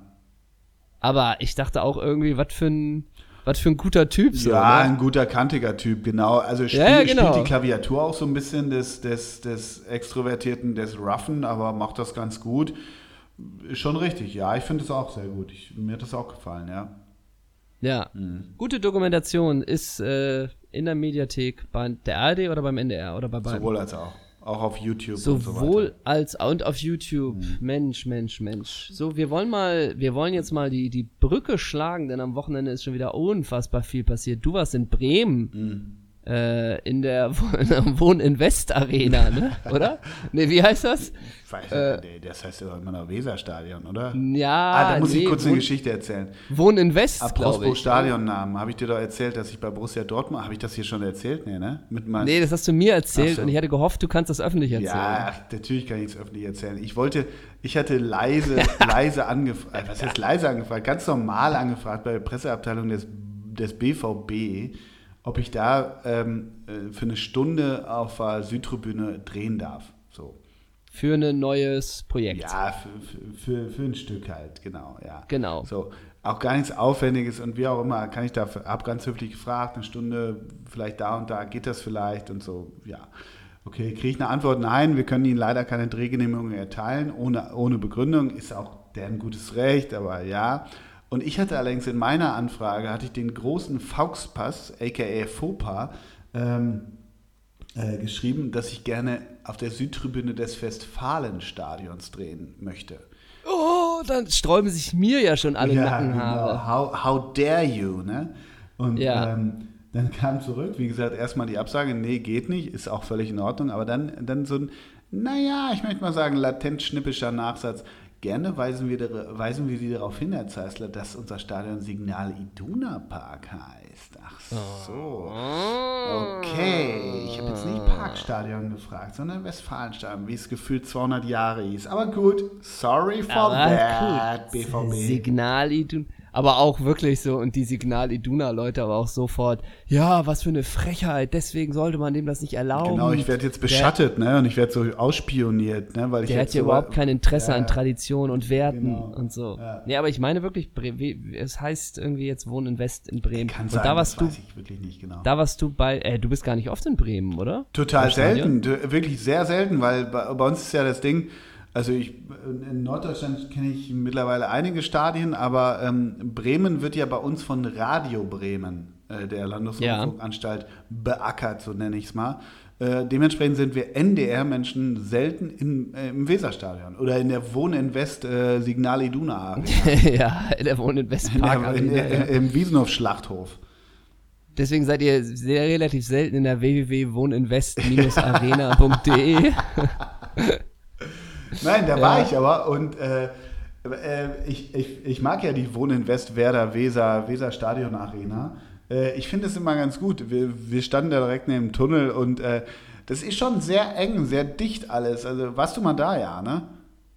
Aber ich dachte auch irgendwie, was für ein, was für ein guter Typ so. ja, ne? ein guter, kantiger Typ, genau. Also spiel, Ja, ja, genau. spielt die Klaviatur auch so ein bisschen des, des, des Extrovertierten, des Roughen, aber macht das ganz gut. Ist schon richtig, ja, ich finde es auch sehr gut. Ich, mir hat das auch gefallen, ja. Ja. Mhm. Gute Dokumentation ist äh, in der Mediathek bei der ARD oder beim NDR oder bei beiden. Sowohl als auch. Auch auf YouTube und so Sowohl als und auf YouTube. Mhm. Mensch, Mensch, Mensch. So, wir wollen mal, wir wollen jetzt mal die, die Brücke schlagen, denn am Wochenende ist schon wieder unfassbar viel passiert. Du warst in Bremen. Mhm. Äh, in der Wohn-Invest Arena, ne? Oder? Ne, wie heißt das? Ich weiß Äh, nicht, nee, das heißt ja immer noch Weserstadion, oder? Ja, ah, da muss ich nee, kurz eine Wohn- Geschichte erzählen. Wohn-Invest, glaube ich. Stadionnamen, habe ich dir doch erzählt, dass ich bei Borussia Dortmund, habe ich das hier schon erzählt? Nee, ne? Mit Nee, das hast du mir erzählt so. und ich hatte gehofft, du kannst das öffentlich erzählen. Ja, natürlich kann ich es öffentlich erzählen. Ich wollte, ich hatte leise, leise angefragt, was heißt leise angefragt? Ganz normal angefragt bei der Presseabteilung des, des BVB, ob ich da ähm, äh, für eine Stunde auf der Südtribüne drehen darf. So. Für ein neues Projekt. Ja, für, für, für, für ein Stück halt, genau, ja. Genau. So, auch gar nichts Aufwendiges und wie auch immer, kann ich da, hab ganz höflich gefragt, eine Stunde, vielleicht da und da, geht das vielleicht und so, ja. Okay, kriege ich eine Antwort, nein, wir können Ihnen leider keine Drehgenehmigung erteilen, ohne, ohne Begründung, ist auch deren gutes Recht, aber ja. Und ich hatte allerdings in meiner Anfrage, hatte ich den großen Fauxpass, aka Fauxpas, ähm, äh, geschrieben, dass ich gerne auf der Südtribüne des Westfalenstadions drehen möchte. Oh, dann sträuben sich mir ja schon alle Nackenhaare. Genau. How, how dare you, ne? Und Ja. ähm, dann kam zurück, wie gesagt, erstmal die Absage, nee, geht nicht, ist auch völlig in Ordnung, aber dann, dann so ein, naja, ich möchte mal sagen, latent schnippischer Nachsatz. Gerne weisen wir, weisen wir Sie darauf hin, Herr Zeissler, dass unser Stadion Signal Iduna Park heißt. Ach so. Okay, ich habe jetzt nicht Parkstadion gefragt, sondern Westfalenstadion, wie es gefühlt 200 Jahre hieß. Aber gut, sorry for Aber that, gut. BVB. Signal Iduna. Aber auch wirklich so, und die Signal Iduna-Leute aber auch sofort, ja, was für eine Frechheit, deswegen sollte man dem das nicht erlauben. Genau, ich werde jetzt beschattet, ne? Und ich werde so ausspioniert, ne? Weil ich Der hat ja so überhaupt kein Interesse Ja, an Tradition und Werten Genau. und so. Ja. Nee, aber ich meine wirklich, es heißt irgendwie jetzt Wohnen in West in Bremen. Kann und sein, da warst das du, weiß ich wirklich nicht genau. da warst du bei, äh, du bist gar nicht oft in Bremen, oder? Total selten, wirklich sehr selten, weil bei, bei uns ist ja das Ding, also ich, in Norddeutschland kenne ich mittlerweile einige Stadien, aber ähm, Bremen wird ja bei uns von Radio Bremen, äh, der Landesrundfunkanstalt, beackert, so nenne ich es mal. Äh, dementsprechend sind wir NDR-Menschen selten im, äh, im Weserstadion oder in der Wohn in West äh, Signal Iduna ja, der wohnt in in Westpark. der, in, ja. der, im Wiesenhof-Schlachthof. Deswegen seid ihr sehr relativ selten in der www.wohninvest-arena.de. Nein, da Ja. war ich aber und äh, äh, ich, ich, ich mag ja die Wohnen West Werder Weser, Weser Stadion Arena. Äh, ich finde es immer ganz gut. Wir, wir standen da direkt neben dem Tunnel und äh, das ist schon sehr eng, sehr dicht alles. Also warst du mal da, ja, ne?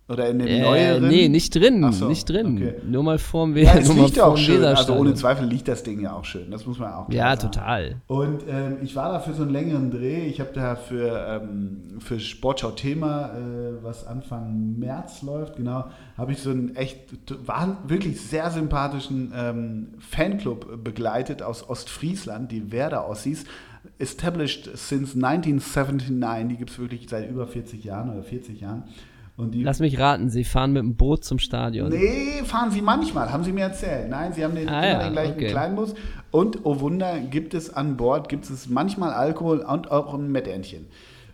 Oder in dem Äh, neueren? nee, nicht drin, so, nicht drin. okay. Nur mal vorm, We Ja, es liegt ja auch schön. Also ohne Zweifel liegt das Ding ja auch schön. Das muss man auch Ja, sagen. total. Und ähm, ich war da für so einen längeren Dreh. Ich habe da für, ähm, für Sportschau Thema, äh, was Anfang März läuft, genau, habe ich so einen echt, war wirklich sehr sympathischen ähm, Fanclub begleitet aus Ostfriesland, die Werder Ossis. Established since 1979, die gibt es wirklich seit über 40 Jahren oder 40 Jahren. Lass mich raten, sie fahren mit dem Boot zum Stadion. Nee, fahren sie manchmal, haben sie mir erzählt. Nein, sie haben den, Ah, immer ja, den gleichen okay. Kleinbus. Und, oh Wunder, gibt es an Bord, gibt es manchmal Alkohol und auch ein Metternchen.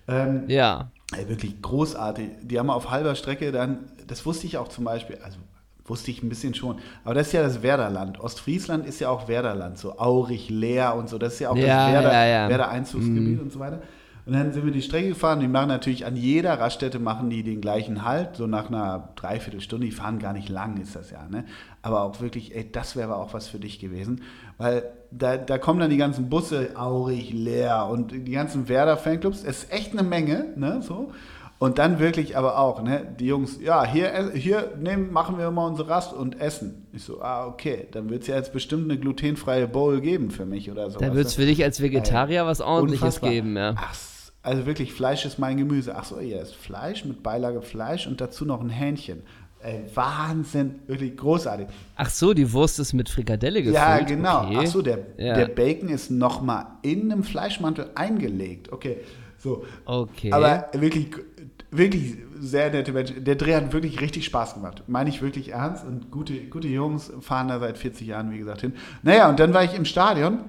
Ähm, Ja. ey, wirklich großartig. Die haben auf halber Strecke dann, das wusste ich auch zum Beispiel, also wusste ich ein bisschen schon, aber das ist ja das Werderland. Ostfriesland ist ja auch Werderland, so Aurich, Leer und so. Das ist ja auch Ja, das Werder, ja. Werder Einzugsgebiet und so weiter. Und dann sind wir die Strecke gefahren. Die machen natürlich an jeder Raststätte machen die den gleichen Halt, so nach einer Dreiviertelstunde. Die fahren gar nicht lang, ist das ja. Ne? Aber auch wirklich, ey, das wäre auch was für dich gewesen. Weil da, da kommen dann die ganzen Busse, Aurich, Leer und die ganzen Werder-Fanclubs. Es ist echt eine Menge, ne? So. Und dann wirklich aber auch, ne, die Jungs, ja, hier, hier nehmen, machen wir mal unsere Rast und essen. Ich so, ah, okay, dann wird es ja jetzt bestimmt eine glutenfreie Bowl geben für mich oder so. Da wird es für dich als Vegetarier was ordentliches Unfassbar. geben, ja. Ach, also wirklich, Fleisch ist mein Gemüse. Ach so, ihr ist Fleisch mit Beilage Fleisch und dazu noch ein Hähnchen. Ey, Wahnsinn, wirklich großartig. Ach so, die Wurst ist mit Frikadelle gefüllt. Ja, genau. Okay. Ach so, der, Ja. der Bacon ist nochmal in einem Fleischmantel eingelegt. Okay, so. Okay. Aber wirklich, wirklich sehr nette Menschen. Der Dreh hat wirklich richtig Spaß gemacht. Meine ich wirklich ernst. Und gute, gute Jungs fahren da seit 40 Jahren, wie gesagt, hin. Naja, und dann war ich im Stadion.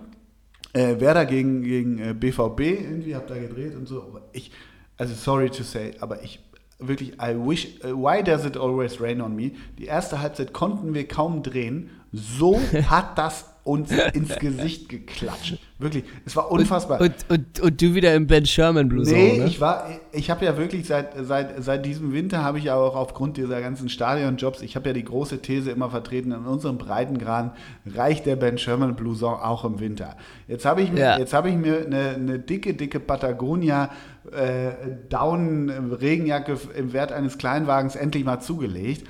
Äh, Werder gegen, gegen äh, BVB irgendwie, hab da gedreht und so. Aber ich, also sorry to say, aber ich wirklich, I wish, uh, why does it always rain on me? Die erste Halbzeit konnten wir kaum drehen. So hat das uns ins Gesicht geklatscht. Wirklich, es war unfassbar. Und, und, und du wieder im Ben Sherman Blues. Nee, ne? ich war, ich habe ja wirklich seit, seit, seit diesem Winter habe ich ja auch aufgrund dieser ganzen Stadionjobs, ich habe ja die große These immer vertreten, in unserem Breitengraden reicht der Ben Sherman Blouson auch im Winter. Jetzt habe ich mir, Ja. jetzt habe ich mir eine, eine dicke, dicke Patagonia äh, Down Regenjacke im Wert eines Kleinwagens endlich mal zugelegt.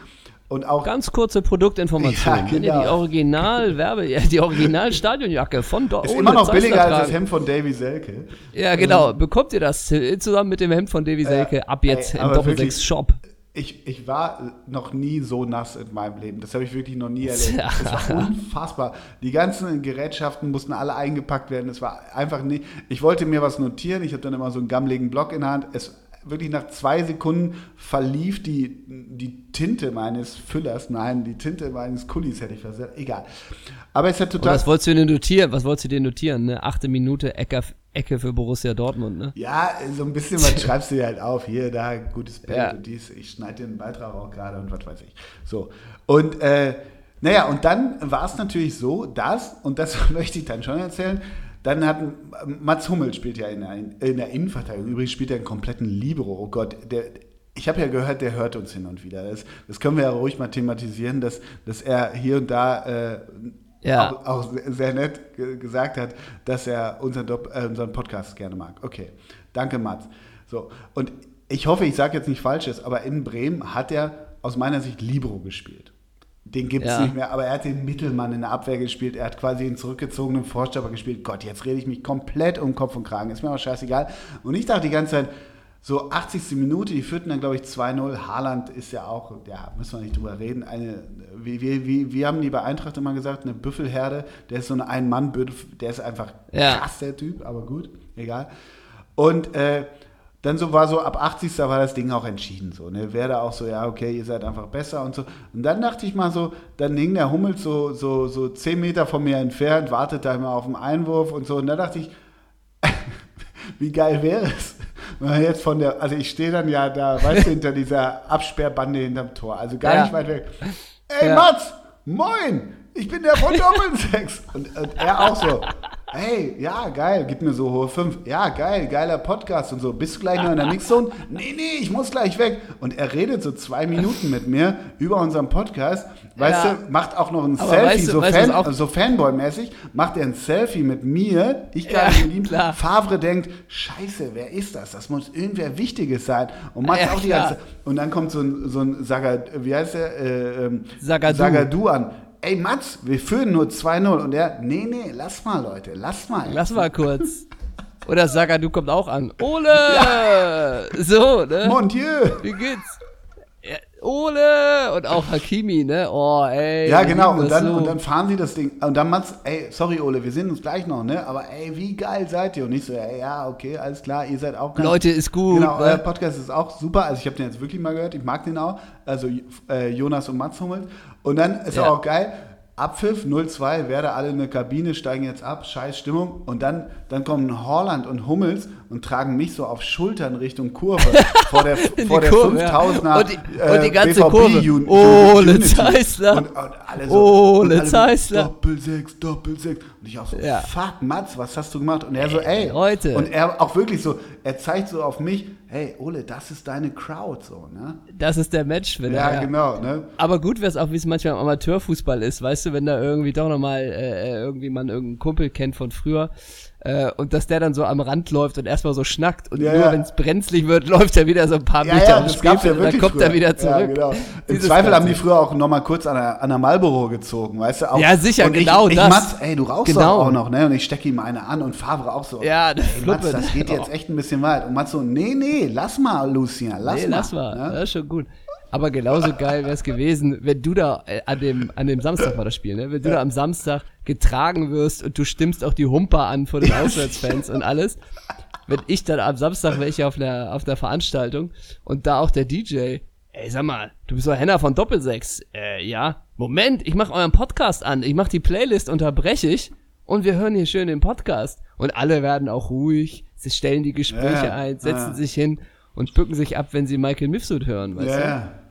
Und auch Ganz kurze Produktinformation. Ja, Wenn ihr die genau. Original Werbe, ja, die Original Stadionjacke von dort ist immer noch billiger als das Hemd von Davy Selke. Ja, genau. Bekommt ihr das äh, zusammen mit dem Hemd von Davy Selke ab jetzt ey, im Doppelsechs Shop. Ich, ich war noch nie so nass in meinem Leben. Das habe ich wirklich noch nie erlebt. Das war unfassbar. Die ganzen Gerätschaften mussten alle eingepackt werden. Es war einfach nie. Ich wollte mir was notieren. Ich habe dann immer so einen gammeligen Block in der Hand. Es, wirklich nach zwei Sekunden verlief die, die Tinte meines Füllers, nein, die Tinte meines Kulis hätte ich versetzt, egal. Aber es hat Und total... was wolltest du denn notieren? Was wolltest du dir notieren? Ne? Achte Minute Ecke, Ecke für Borussia Dortmund, ne? Ja, so ein bisschen was schreibst du dir halt auf. Hier, da, gutes Bild Ja. und dies. Ich schneide den Beitrag auch gerade und was weiß ich. So. Und, äh, naja, und dann war es natürlich so, dass, und das möchte ich dann schon erzählen, dann hat Mats Hummel spielt ja in der, in der Innenverteidigung. Übrigens spielt er einen kompletten Libero. Oh Gott, der, ich habe ja gehört, der hört uns hin und wieder. Das, das können wir ja ruhig mal thematisieren, dass, dass er hier und da äh, Ja. auch, auch sehr- nett ge- gesagt hat, dass er unseren, äh, unseren Podcast gerne mag. Okay, danke Mats. So, und ich hoffe, ich sage jetzt nicht Falsches, aber in Bremen hat er aus meiner Sicht Libero gespielt. Den gibt es Ja. nicht mehr, aber er hat den Mittelmann in der Abwehr gespielt. Er hat quasi den zurückgezogenen Vorstopper gespielt. Gott, jetzt rede ich mich komplett um Kopf und Kragen. Ist mir auch scheißegal. Und ich dachte die ganze Zeit, so 80. Minute, die führten dann, glaube ich, 2-0. Haaland ist ja auch, ja, müssen wir nicht drüber reden, eine, wie, wie, wie, haben die bei Eintracht immer gesagt, eine Büffelherde, der ist so eine Ein-Mann-Büffel, der ist einfach Ja. krass, der Typ, aber gut, egal. Und äh, dann so war so, ab 80. war das Ding auch entschieden. So, ne? Wäre da auch so, ja, okay, ihr seid einfach besser und so. Und dann dachte ich mal so, dann hing der Hummel so, so, so 10 Meter von mir entfernt, wartet da immer auf den Einwurf und so. Und da dachte ich, wie geil wäre es, wenn man jetzt von der, also ich stehe dann ja da, weißt du, hinter dieser Absperrbande hinterm Tor, also gar Ja. nicht weit weg. Ey, Ja. Mats, moin, ich bin der von Doppelsex. und, und er auch so, hey, ja, geil, gib mir so hohe fünf. Ja, geil, geiler Podcast und so. Bist du gleich noch in der Mixzone? Nee, nee, ich muss gleich weg. Und er redet so zwei Minuten mit mir über unseren Podcast. Weißt Ja. du, macht auch noch ein Aber Selfie, weißt du- so, weißt du, Fan, so Fanboy-mäßig, macht er ein Selfie mit mir. Ich Ja, kann mit ihm. klar. Favre denkt, scheiße, wer ist das? Das muss irgendwer Wichtiges sein. Und macht Ja, auch die klar. ganze Und dann kommt so ein, so ein Saga, wie heißt der? Äh, ähm, Zagadou. Zagadou an. Ey, Mats, wir führen nur 2-0. Und er, nee, nee, lass mal, Leute, lass mal. Lass mal kurz. Oder Saga, du kommst auch an. Ole! So, ne? Mon Dieu. Wie geht's? Ole! Und auch Hakimi, ne? Oh, ey. Ja, genau. Und dann, so. und dann fahren sie das Ding. Und dann Mats, ey, sorry, Ole, wir sehen uns gleich noch, ne? Aber ey, wie geil seid ihr? Und ich so, ey, ja, okay, alles klar, ihr seid auch ganz Leute, ist gut. Genau, ne? euer Podcast ist auch super. Also ich habe den jetzt wirklich mal gehört. Ich mag den auch. Also äh, Jonas und Mats Hummels. Und dann ist Ja. auch geil. Abpfiff 0-2, Werder alle in eine Kabine, steigen jetzt ab, scheiß Stimmung. Und dann, dann kommen Horland und Hummels und tragen mich so auf Schultern Richtung Kurve vor der, vor der Kurve, ja. 5000er Und die- und die ganze BVB Kurve. Un- Ole. Zeissler. Und, und alle Ole so, Zeissler. Doppelsechs, Doppelsechs. Und ich auch so, Ja. fuck, Mats, was hast du gemacht? Und er so, ey. Leute. Und er auch wirklich so, er zeigt so auf mich, hey, Ole, das ist deine Crowd, so, ne? Das ist der Matchwinner. Ja, ja. genau, ne? Aber gut wäre es auch, wie es manchmal im Amateurfußball ist, weißt du, wenn da irgendwie doch nochmal äh, irgendwie man irgendeinen Kumpel kennt von früher äh, und dass der dann so am Rand läuft und erstmal so schnackt und Ja, nur ja. wenn es brenzlig wird, läuft er wieder so ein paar Ja, Meter ja, das gab's ja und dann kommt früher. er wieder zurück. Ja, genau. Im Zweifel haben die Ganze. früher auch noch mal kurz an der, an der Marlboro gezogen, weißt du? Auch, Ja, sicher, und genau ich, ich, das. Mats, ey, du rauchst Genau. auch noch, ne? Und ich stecke ihm eine an und Favre auch so. Ja, der ey, Mats, das geht jetzt echt ein bisschen weit. Und Mats so, nee, nee, lass mal, Lucian, lass nee, mal. lass mal. Ne? Das ist schon gut. Aber genauso geil wäre es gewesen, wenn du da äh, an dem an dem Samstag war das Spiel, ne? Wenn du da am Samstag getragen wirst und du stimmst auch die Humper an vor den Auswärtsfans und alles. Wenn ich dann am Samstag ich auf der auf der Veranstaltung und da auch der DJ, ey, sag mal, du bist doch Henner von Doppelsechs. Äh, ja. Moment, ich mach euren Podcast an, ich mach die Playlist, unterbreche ich und wir hören hier schön den Podcast. Und alle werden auch ruhig, sie stellen die Gespräche Ja, ein, setzen ja. sich hin und bücken sich ab, wenn sie Michael Mifsud hören, weißt Ja, du?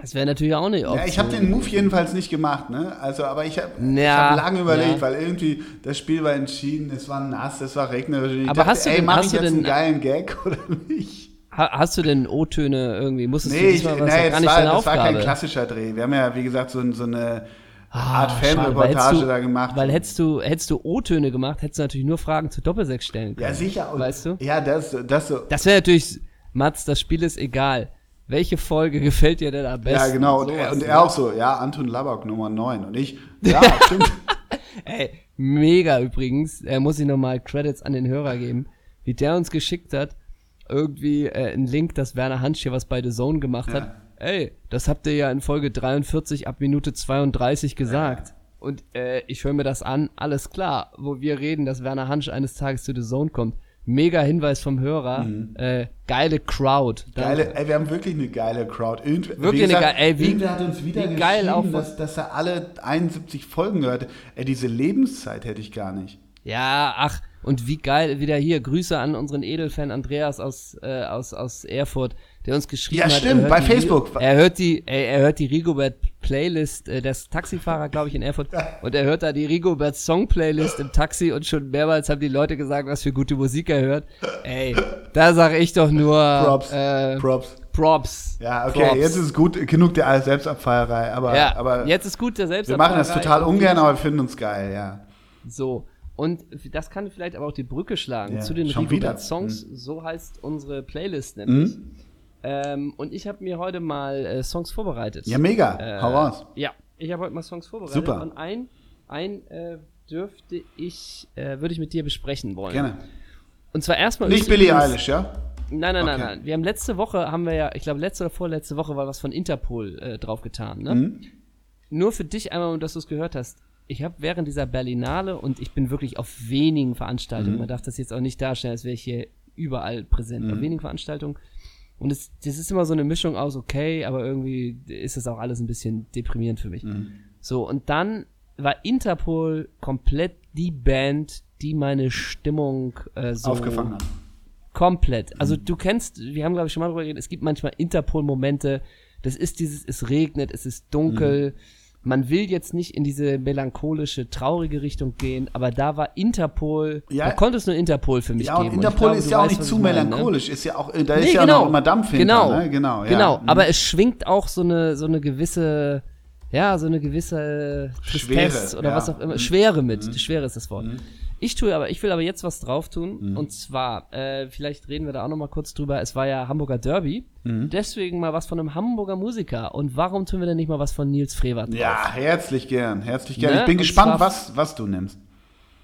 Das wäre natürlich auch nicht Ja, ich habe den Move jedenfalls nicht gemacht, ne? Also, aber ich habe Ja, hab lange überlegt, ja. weil irgendwie das Spiel war entschieden, es war nass, es war regnerisch. Aber dachte, hast du ey, denn- mach hast ich du jetzt einen denn- geilen Gag oder nicht? Ha hast du denn O-Töne irgendwie? Musstest du Nee, ich, diesmal was nee gar das, nicht war, deine das war kein klassischer Dreh. Wir haben ja, wie gesagt, so, so eine Ah, Art Fanreportage du- da gemacht. Weil hättest du, hättest du O-Töne gemacht, hättest du natürlich nur Fragen zu Doppelsechs stellen können. ja, sicher. Und, Weißt du? Ja, das, das so. Das wäre natürlich, Mats, das Spiel ist egal. Welche Folge gefällt dir denn am besten? Ja, genau. Und, Sowas, er, und ne? er auch so, ja, Anton Labak Nummer 9. Und ich, ja, stimmt. Ey, mega übrigens. Er muss ich nochmal Credits an den Hörer geben. Wie der uns geschickt hat, irgendwie äh, ein Link, dass Werner Hansch hier was bei The Zone gemacht Ja. hat. Ey, das habt ihr ja in Folge 43 ab Minute 32 gesagt. Und äh, ich höre mir das an, alles klar, wo wir reden, dass Werner Hansch eines Tages zu The Zone kommt. Mega Hinweis vom Hörer. Äh, geile Crowd. Danke. Geile, ey, wir haben wirklich eine geile Crowd. Irgend, Wirklich gesagt, eine geile- ey, wie- irgendwer hat uns wieder wie geil auch dass, dass er alle 71 Folgen gehört. Ey, diese Lebenszeit hätte ich gar nicht. Ja, ach, und wie geil, wieder hier, Grüße an unseren Edelfan Andreas aus, äh, aus, aus Erfurt, der uns geschrieben Ja, hat. stimmt, er hört bei die, Facebook. Er hört die, ey, er hört die Rigobert Playlist, äh, der ist Taxifahrer, glaube ich, in Erfurt, und er hört da die Rigobert Song Playlist im Taxi und schon mehrmals haben die Leute gesagt, was für gute Musik er hört. Ey, da sage ich doch nur, Props. äh, Props. Props. Ja, okay, Props. jetzt ist es gut, genug der Selbstabfeierei, aber, ja, aber jetzt ist gut, der selbst. wir machen das total ungern, aber wir finden uns geil, ja. So. Und das kann vielleicht aber auch die Brücke schlagen Ja, zu den. Rigobert Songs. So heißt unsere Playlist nämlich. Ähm, und ich habe mir heute mal äh, Songs vorbereitet. Ja, mega. Äh, Hau raus. Ja, ich habe heute mal Songs vorbereitet. Super. Und ein, ein äh, dürfte ich, äh, würde ich mit dir besprechen wollen. Gerne. Und zwar erstmal. Nicht Billie Eilish, ja? Nein, nein, nein, Okay. nein. Wir haben letzte Woche, haben wir ja, ich glaube letzte oder vorletzte Woche war was von Interpol äh, draufgetan. Ne? Mhm. Nur für dich einmal, und dass du es gehört hast. Ich habe während dieser Berlinale und ich bin wirklich auf wenigen Veranstaltungen, Mhm. man darf das jetzt auch nicht darstellen, als wäre ich hier überall präsent, Mhm. auf wenigen Veranstaltungen. Und es, das ist immer so eine Mischung aus okay, aber irgendwie ist das auch alles ein bisschen deprimierend für mich. Mhm. So, und dann war Interpol komplett die Band, die meine Stimmung äh, so Aufgefangen hat. Komplett. Also du kennst, wir haben glaube ich schon mal drüber geredet, es gibt manchmal Interpol-Momente, das ist dieses, es regnet, es ist dunkel, Mhm. Man will jetzt nicht in diese melancholische, traurige Richtung gehen, aber da war Interpol, Ja. da konnte es nur Interpol für mich Ja, und geben. Interpol glaube, ist ja auch weißt, nicht zu ich meine, ne? melancholisch. Ist ja auch, da ist Nee, ja genau. noch immer Dampf hinter, genau. ne? Genau, ja. Genau, Mhm. aber es schwingt auch so eine, so eine gewisse, ja, so eine gewisse Tristesse Schwere, oder ja. was auch immer. Mhm. Schwere mit. Schwere ist das Wort. Ich tue aber, ich will aber jetzt was drauf tun. Mhm. Und zwar, äh, vielleicht reden wir da auch noch mal kurz drüber. Es war ja Hamburger Derby. Mhm. Deswegen mal was von einem Hamburger Musiker. Und warum tun wir denn nicht mal was von Nils Frevert drauf? Ja, herzlich gern, herzlich gern. Ne? Ich bin Und gespannt, was, was du nimmst.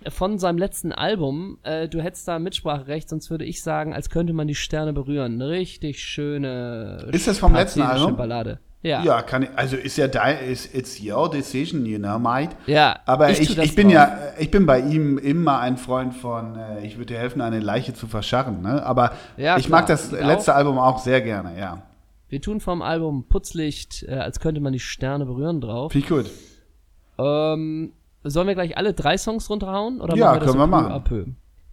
Von seinem letzten Album. Äh, du hättest da Mitspracherecht, sonst würde ich sagen, als könnte man die Sterne berühren. Eine richtig schöne. Ist das vom letzten Album? Ballade. Ja. Ja, kann ich, also ist ja dein, ist, it's your decision, you know, mate. Ja, Aber ich ich, ich, bin ja, ich bin bei ihm immer ein Freund von, äh, ich würde dir helfen, eine Leiche zu verscharren, ne? Aber Ja, ich klar. mag das Ich letzte auch. Album auch sehr gerne, ja. Wir tun vom Album Putzlicht, äh, als könnte man die Sterne berühren drauf. Finde ich gut. Ähm, sollen wir gleich alle drei Songs runterhauen? Oder Ja, können wir machen.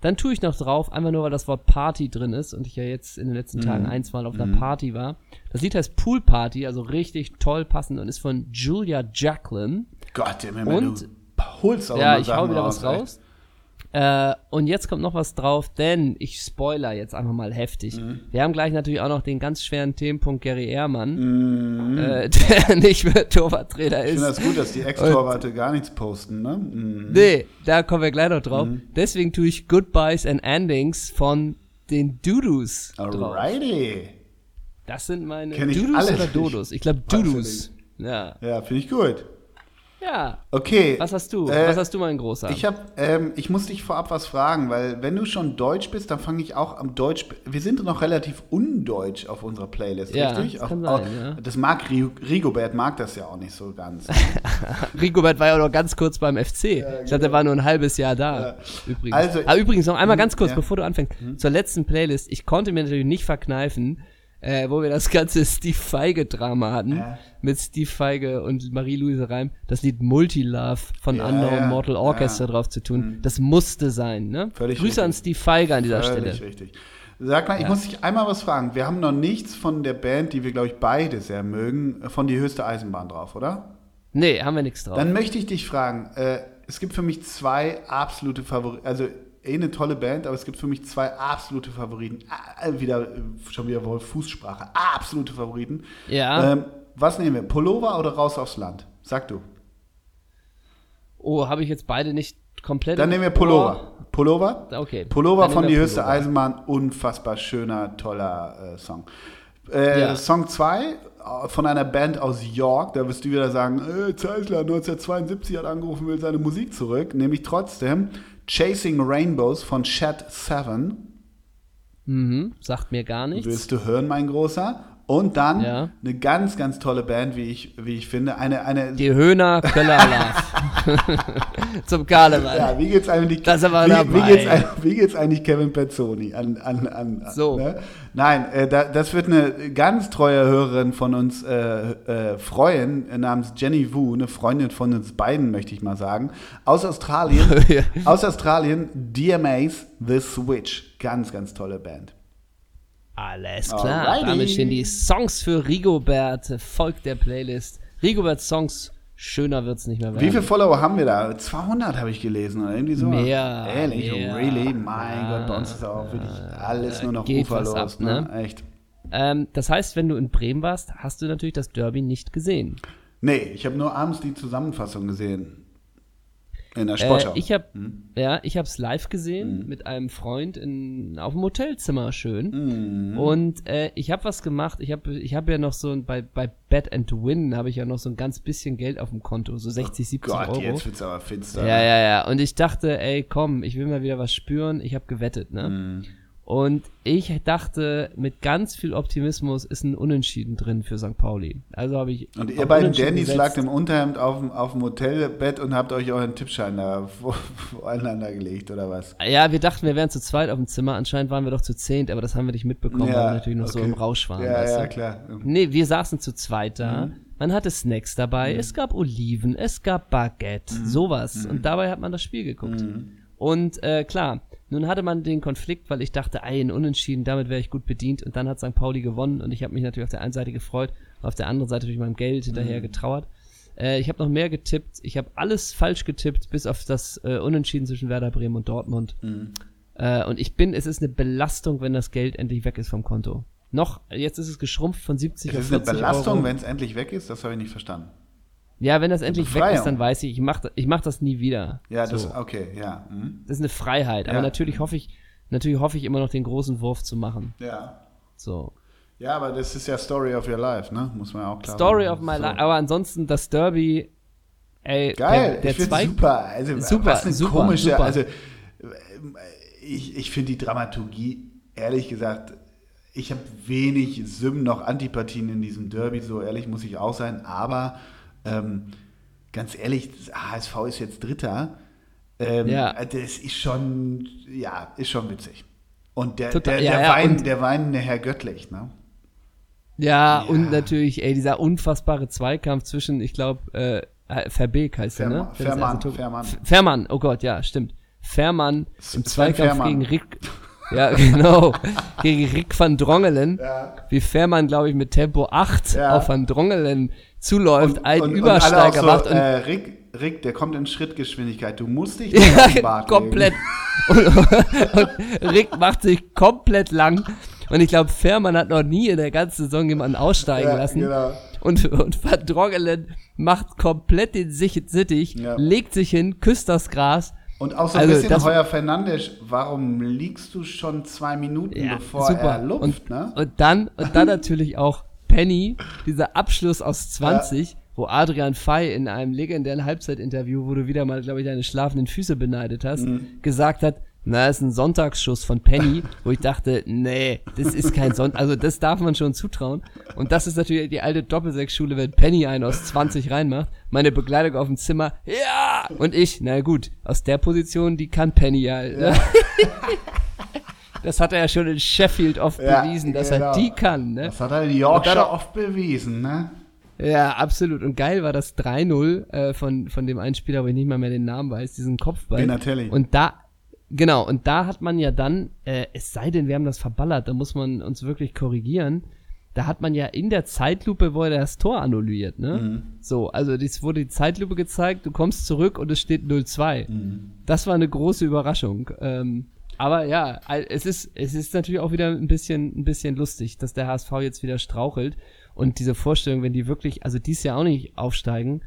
Dann tue ich noch drauf, einfach nur, weil das Wort Party drin ist und ich ja jetzt in den letzten Mhm. Tagen eins mal auf einer Party war. Das Lied heißt Pool Party, also richtig toll passend und ist von Julia Jacqueline. Gott, der Himmel, Und- du holst auch ja, ich hau wieder was ey. raus. Äh, und jetzt kommt noch was drauf, denn ich spoiler jetzt einfach mal heftig. Mhm. Wir haben gleich natürlich auch noch den ganz schweren Themenpunkt Gary Ehrmann, Mhm. äh, der nicht mehr Torwarttrainer Ich ist. finde das gut, dass die Ex-Torwarte gar nichts posten, ne? Mhm. Nee, da kommen wir gleich noch drauf. Deswegen tue ich Goodbyes and Endings von den Dudus drauf. Alrighty. Das sind meine Kenn ich Dudus alle oder. Dodos? Ich glaube ich Dudus. Ja. Ja, finde ich gut. Ja. Okay. Was hast du? Äh, Was hast du, mein Großer? Ich habe, ähm, ich muss dich vorab was fragen, weil wenn du schon Deutsch bist, dann fange ich auch am Deutsch. Wir sind noch relativ undeutsch auf unserer Playlist, Ja, richtig? das kann auf- sein, ja. Das mag Ri- Rigobert mag das ja auch nicht so ganz. Rigobert war ja noch ganz kurz beim FC. ich glaube, der war nur ein halbes Jahr da. Ja. Übrigens. Also- Aber übrigens noch einmal ganz kurz, Ja. Mhm. bevor du anfängst. Zur letzten Playlist. Ich konnte mir natürlich nicht verkneifen, äh, wo wir das ganze Steve Feige-Drama hatten. Ja. Mit Steve Feige und Marie-Louise Reim. Das Lied Multilove von Ja, Unknown ja. Mortal Orchestra. Mhm. drauf zu tun. Das musste sein, ne? Völlig Grüße an richtig. Steve Feige an dieser Völlig Stelle. richtig. Sag mal, ich muss dich einmal was fragen. Wir haben noch nichts von der Band, die wir, glaube ich, beide sehr mögen, von die höchste Eisenbahn drauf, oder? Nee, haben wir nichts drauf. Dann möchte ich dich fragen, äh, es gibt für mich zwei absolute Favoriten, also eh eine tolle Band, aber es gibt für mich zwei absolute Favoriten. Ah, wieder, äh, schon wieder wohl Fußsprache, absolute Favoriten. ja. Ähm, was nehmen wir, Pullover oder Raus aufs Land? Sag du. oh, habe ich jetzt beide nicht komplett. Dann nehmen wir? Pullover. Pullover? Okay. Pullover von Die höchste. Eisenbahn, unfassbar schöner, toller äh, Song. Äh, Ja. Song 2 äh, von einer Band aus York, da wirst du wieder sagen, äh, Zeisler 1972 hat angerufen, will seine Musik zurück, nämlich trotzdem Chasing Rainbows von Shed 7, Mhm, sagt mir gar nichts. wirst du hören, mein Großer. Und dann Ja. eine ganz, ganz tolle Band, wie ich, wie ich finde. Eine, eine Die Höhner Köller. zum Karneval. Ja, wie geht's eigentlich, Das aber wie, dabei. wie, geht's, wie geht's eigentlich Kevin Pezzoni? An, an, an, So. Ne? Nein, äh, da, das wird eine ganz treue Hörerin von uns äh, äh, freuen, äh, namens Jenny Wu, eine Freundin von uns beiden, möchte ich mal sagen. Aus Australien, aus Australien, DMAs The Switch. Ganz, ganz tolle Band. Alles klar. Alrighty. Damit stehen die Songs für Rigobert. Folgt der Playlist. Rigobert Songs. Schöner wird's nicht mehr werden. Wie viele Follower haben wir da? 200 habe ich gelesen oder irgendwie so. Mehr, Ehrlich, mehr. really? Mein Gott, bei uns ist auch wirklich alles nur noch uferlos. ab, ne? ne? Echt. Ähm, das heißt, wenn du in Bremen warst, hast du natürlich das Derby nicht gesehen. Nee, ich habe nur abends die Zusammenfassung gesehen. In der Äh, Sportschau. ich habe Hm? ja, ich habe es live gesehen mit einem Freund in, auf dem Hotelzimmer schön. Mhm. Und äh, ich habe was gemacht. Ich habe ich habe ja noch so ein, bei bei Bet and Win habe ich ja noch so ein ganz bisschen Geld auf dem Konto, so 60, 70 Gott, Euro. jetzt wird's aber finster. Ja, ja, ja. Und ich dachte, ey, komm, ich will mal wieder was spüren. Ich habe gewettet, ne? Mhm. Und ich dachte, mit ganz viel Optimismus ist ein Unentschieden drin für St. Pauli. Also habe ich. Und ihr beiden Dannys lagt im Unterhemd auf, dem- auf dem Hotelbett und habt euch euren Tippschein da vor- voreinander gelegt, oder was? Ja, wir dachten, wir wären zu zweit auf dem Zimmer. Anscheinend waren wir doch zu zehnt, aber das haben wir nicht mitbekommen, weil wir natürlich noch so okay. im Rausch waren. Ja, ja, du? klar. Nee, wir saßen zu zweit da. Mhm. Man hatte Snacks dabei, es gab Oliven, es gab Baguette, Mhm. sowas. Und dabei hat man das Spiel geguckt. Und äh, klar, nun hatte man den Konflikt, weil ich dachte, ein Unentschieden, damit wäre ich gut bedient. Und dann hat St. Pauli gewonnen und ich habe mich natürlich auf der einen Seite gefreut, auf der anderen Seite durch meinem Geld hinterher getrauert. Äh, ich habe noch mehr getippt. Ich habe alles falsch getippt, bis auf das äh, Unentschieden zwischen Werder Bremen und Dortmund. Äh, und ich bin, es ist eine Belastung, wenn das Geld endlich weg ist vom Konto. Noch, jetzt ist es geschrumpft von 70 Es auf ist eine 40 Belastung, Euro. wenn es endlich weg ist, das habe ich nicht verstanden. Ja, wenn das endlich weg ist, dann weiß ich, ich mach, ich mach das nie wieder. Ja, so. das, okay, ja. Mhm. das ist eine Freiheit. Aber Ja. natürlich hoffe ich, natürlich hoffe ich immer noch den großen Wurf zu machen. Ja. So. Ja, aber das ist ja Story of your life, ne? Muss man ja auch klar Story sagen. of my So. life. Aber ansonsten das Derby, ey, Geil, der, der ich finde super. Also, Super, was eine super, komische, super. also ich, ich finde die Dramaturgie, ehrlich gesagt, ich habe wenig Symmen noch Antipathien in diesem Derby, so ehrlich muss ich auch sein, aber ähm, ganz ehrlich, HSV ist jetzt Dritter. Ähm, Ja. Das ist schon, ja, ist schon witzig. Und der, Total, der, ja, der, ja, Wein, und- der weinende Herr Göttlich, ne? ja, Ja. und natürlich, ey, dieser unfassbare Zweikampf zwischen, ich glaube, äh, Verbeek heißt der, ne? Fährmann, das Fährmann, Fährmann. Oh Gott, ja, stimmt. Fährmann im Zweikampf Fährmann. gegen Rick, ja, genau, gegen Rick van Drongelen. Ja. Wie Fährmann, glaube ich, mit Tempo 8 Ja. auf van Drongelen zuläuft, einen und, und Übersteiger alle auch so, macht und äh, Rick, Rick, der kommt in Schrittgeschwindigkeit. Du musst dich nicht Ja, komplett. Und, und Rick macht sich komplett lang. Und ich glaube, Fährmann hat noch nie in der ganzen Saison jemanden aussteigen Ja, lassen. genau. Und, und Van Drongelen macht komplett den Sich- Sittich, Ja. legt sich hin, küsst das Gras. Und auch so ein Also, bisschen Heuer Fernandes, warum liegst du schon zwei Minuten, Ja, bevor super. er lupft, und, ne? und dann, und dann natürlich auch Penny, dieser Abschluss aus 20, wo Adrian Fey in einem legendären Halbzeitinterview, wo du wieder mal, glaube ich, deine schlafenden Füße beneidet hast, Mhm. gesagt hat, na, ist ein Sonntagsschuss von Penny, wo ich dachte, nee, das ist kein Sonntag, also das darf man schon zutrauen. Und das ist natürlich die alte Doppelsechsschule, wenn Penny einen aus 20 reinmacht, meine Begleitung auf dem Zimmer, ja, und ich, na gut, aus der Position, die kann Penny ja. ja. Das hat er ja schon in Sheffield oft Ja, bewiesen, dass genau. er die kann. Ne? Das hat er in Yorkshire dann- oft bewiesen, ne? Ja, absolut. Und geil war das 3-0 äh, von, von dem einen Spieler, wo ich nicht mal mehr den Namen weiß, diesen Kopfball. Benatelli. Und da, genau, und da hat man ja dann, äh, es sei denn, wir haben das verballert, da muss man uns wirklich korrigieren. Da hat man ja in der Zeitlupe, wo er das Tor annulliert, ne? Mhm. So, also es wurde die Zeitlupe gezeigt, du kommst zurück und es steht 0-2. Mhm. Das war eine große Überraschung. Ähm, aber ja, es ist, es ist natürlich auch wieder ein bisschen, ein bisschen lustig, dass der HSV jetzt wieder strauchelt. Und diese Vorstellung, wenn die wirklich, also dies Jahr auch nicht aufsteigen,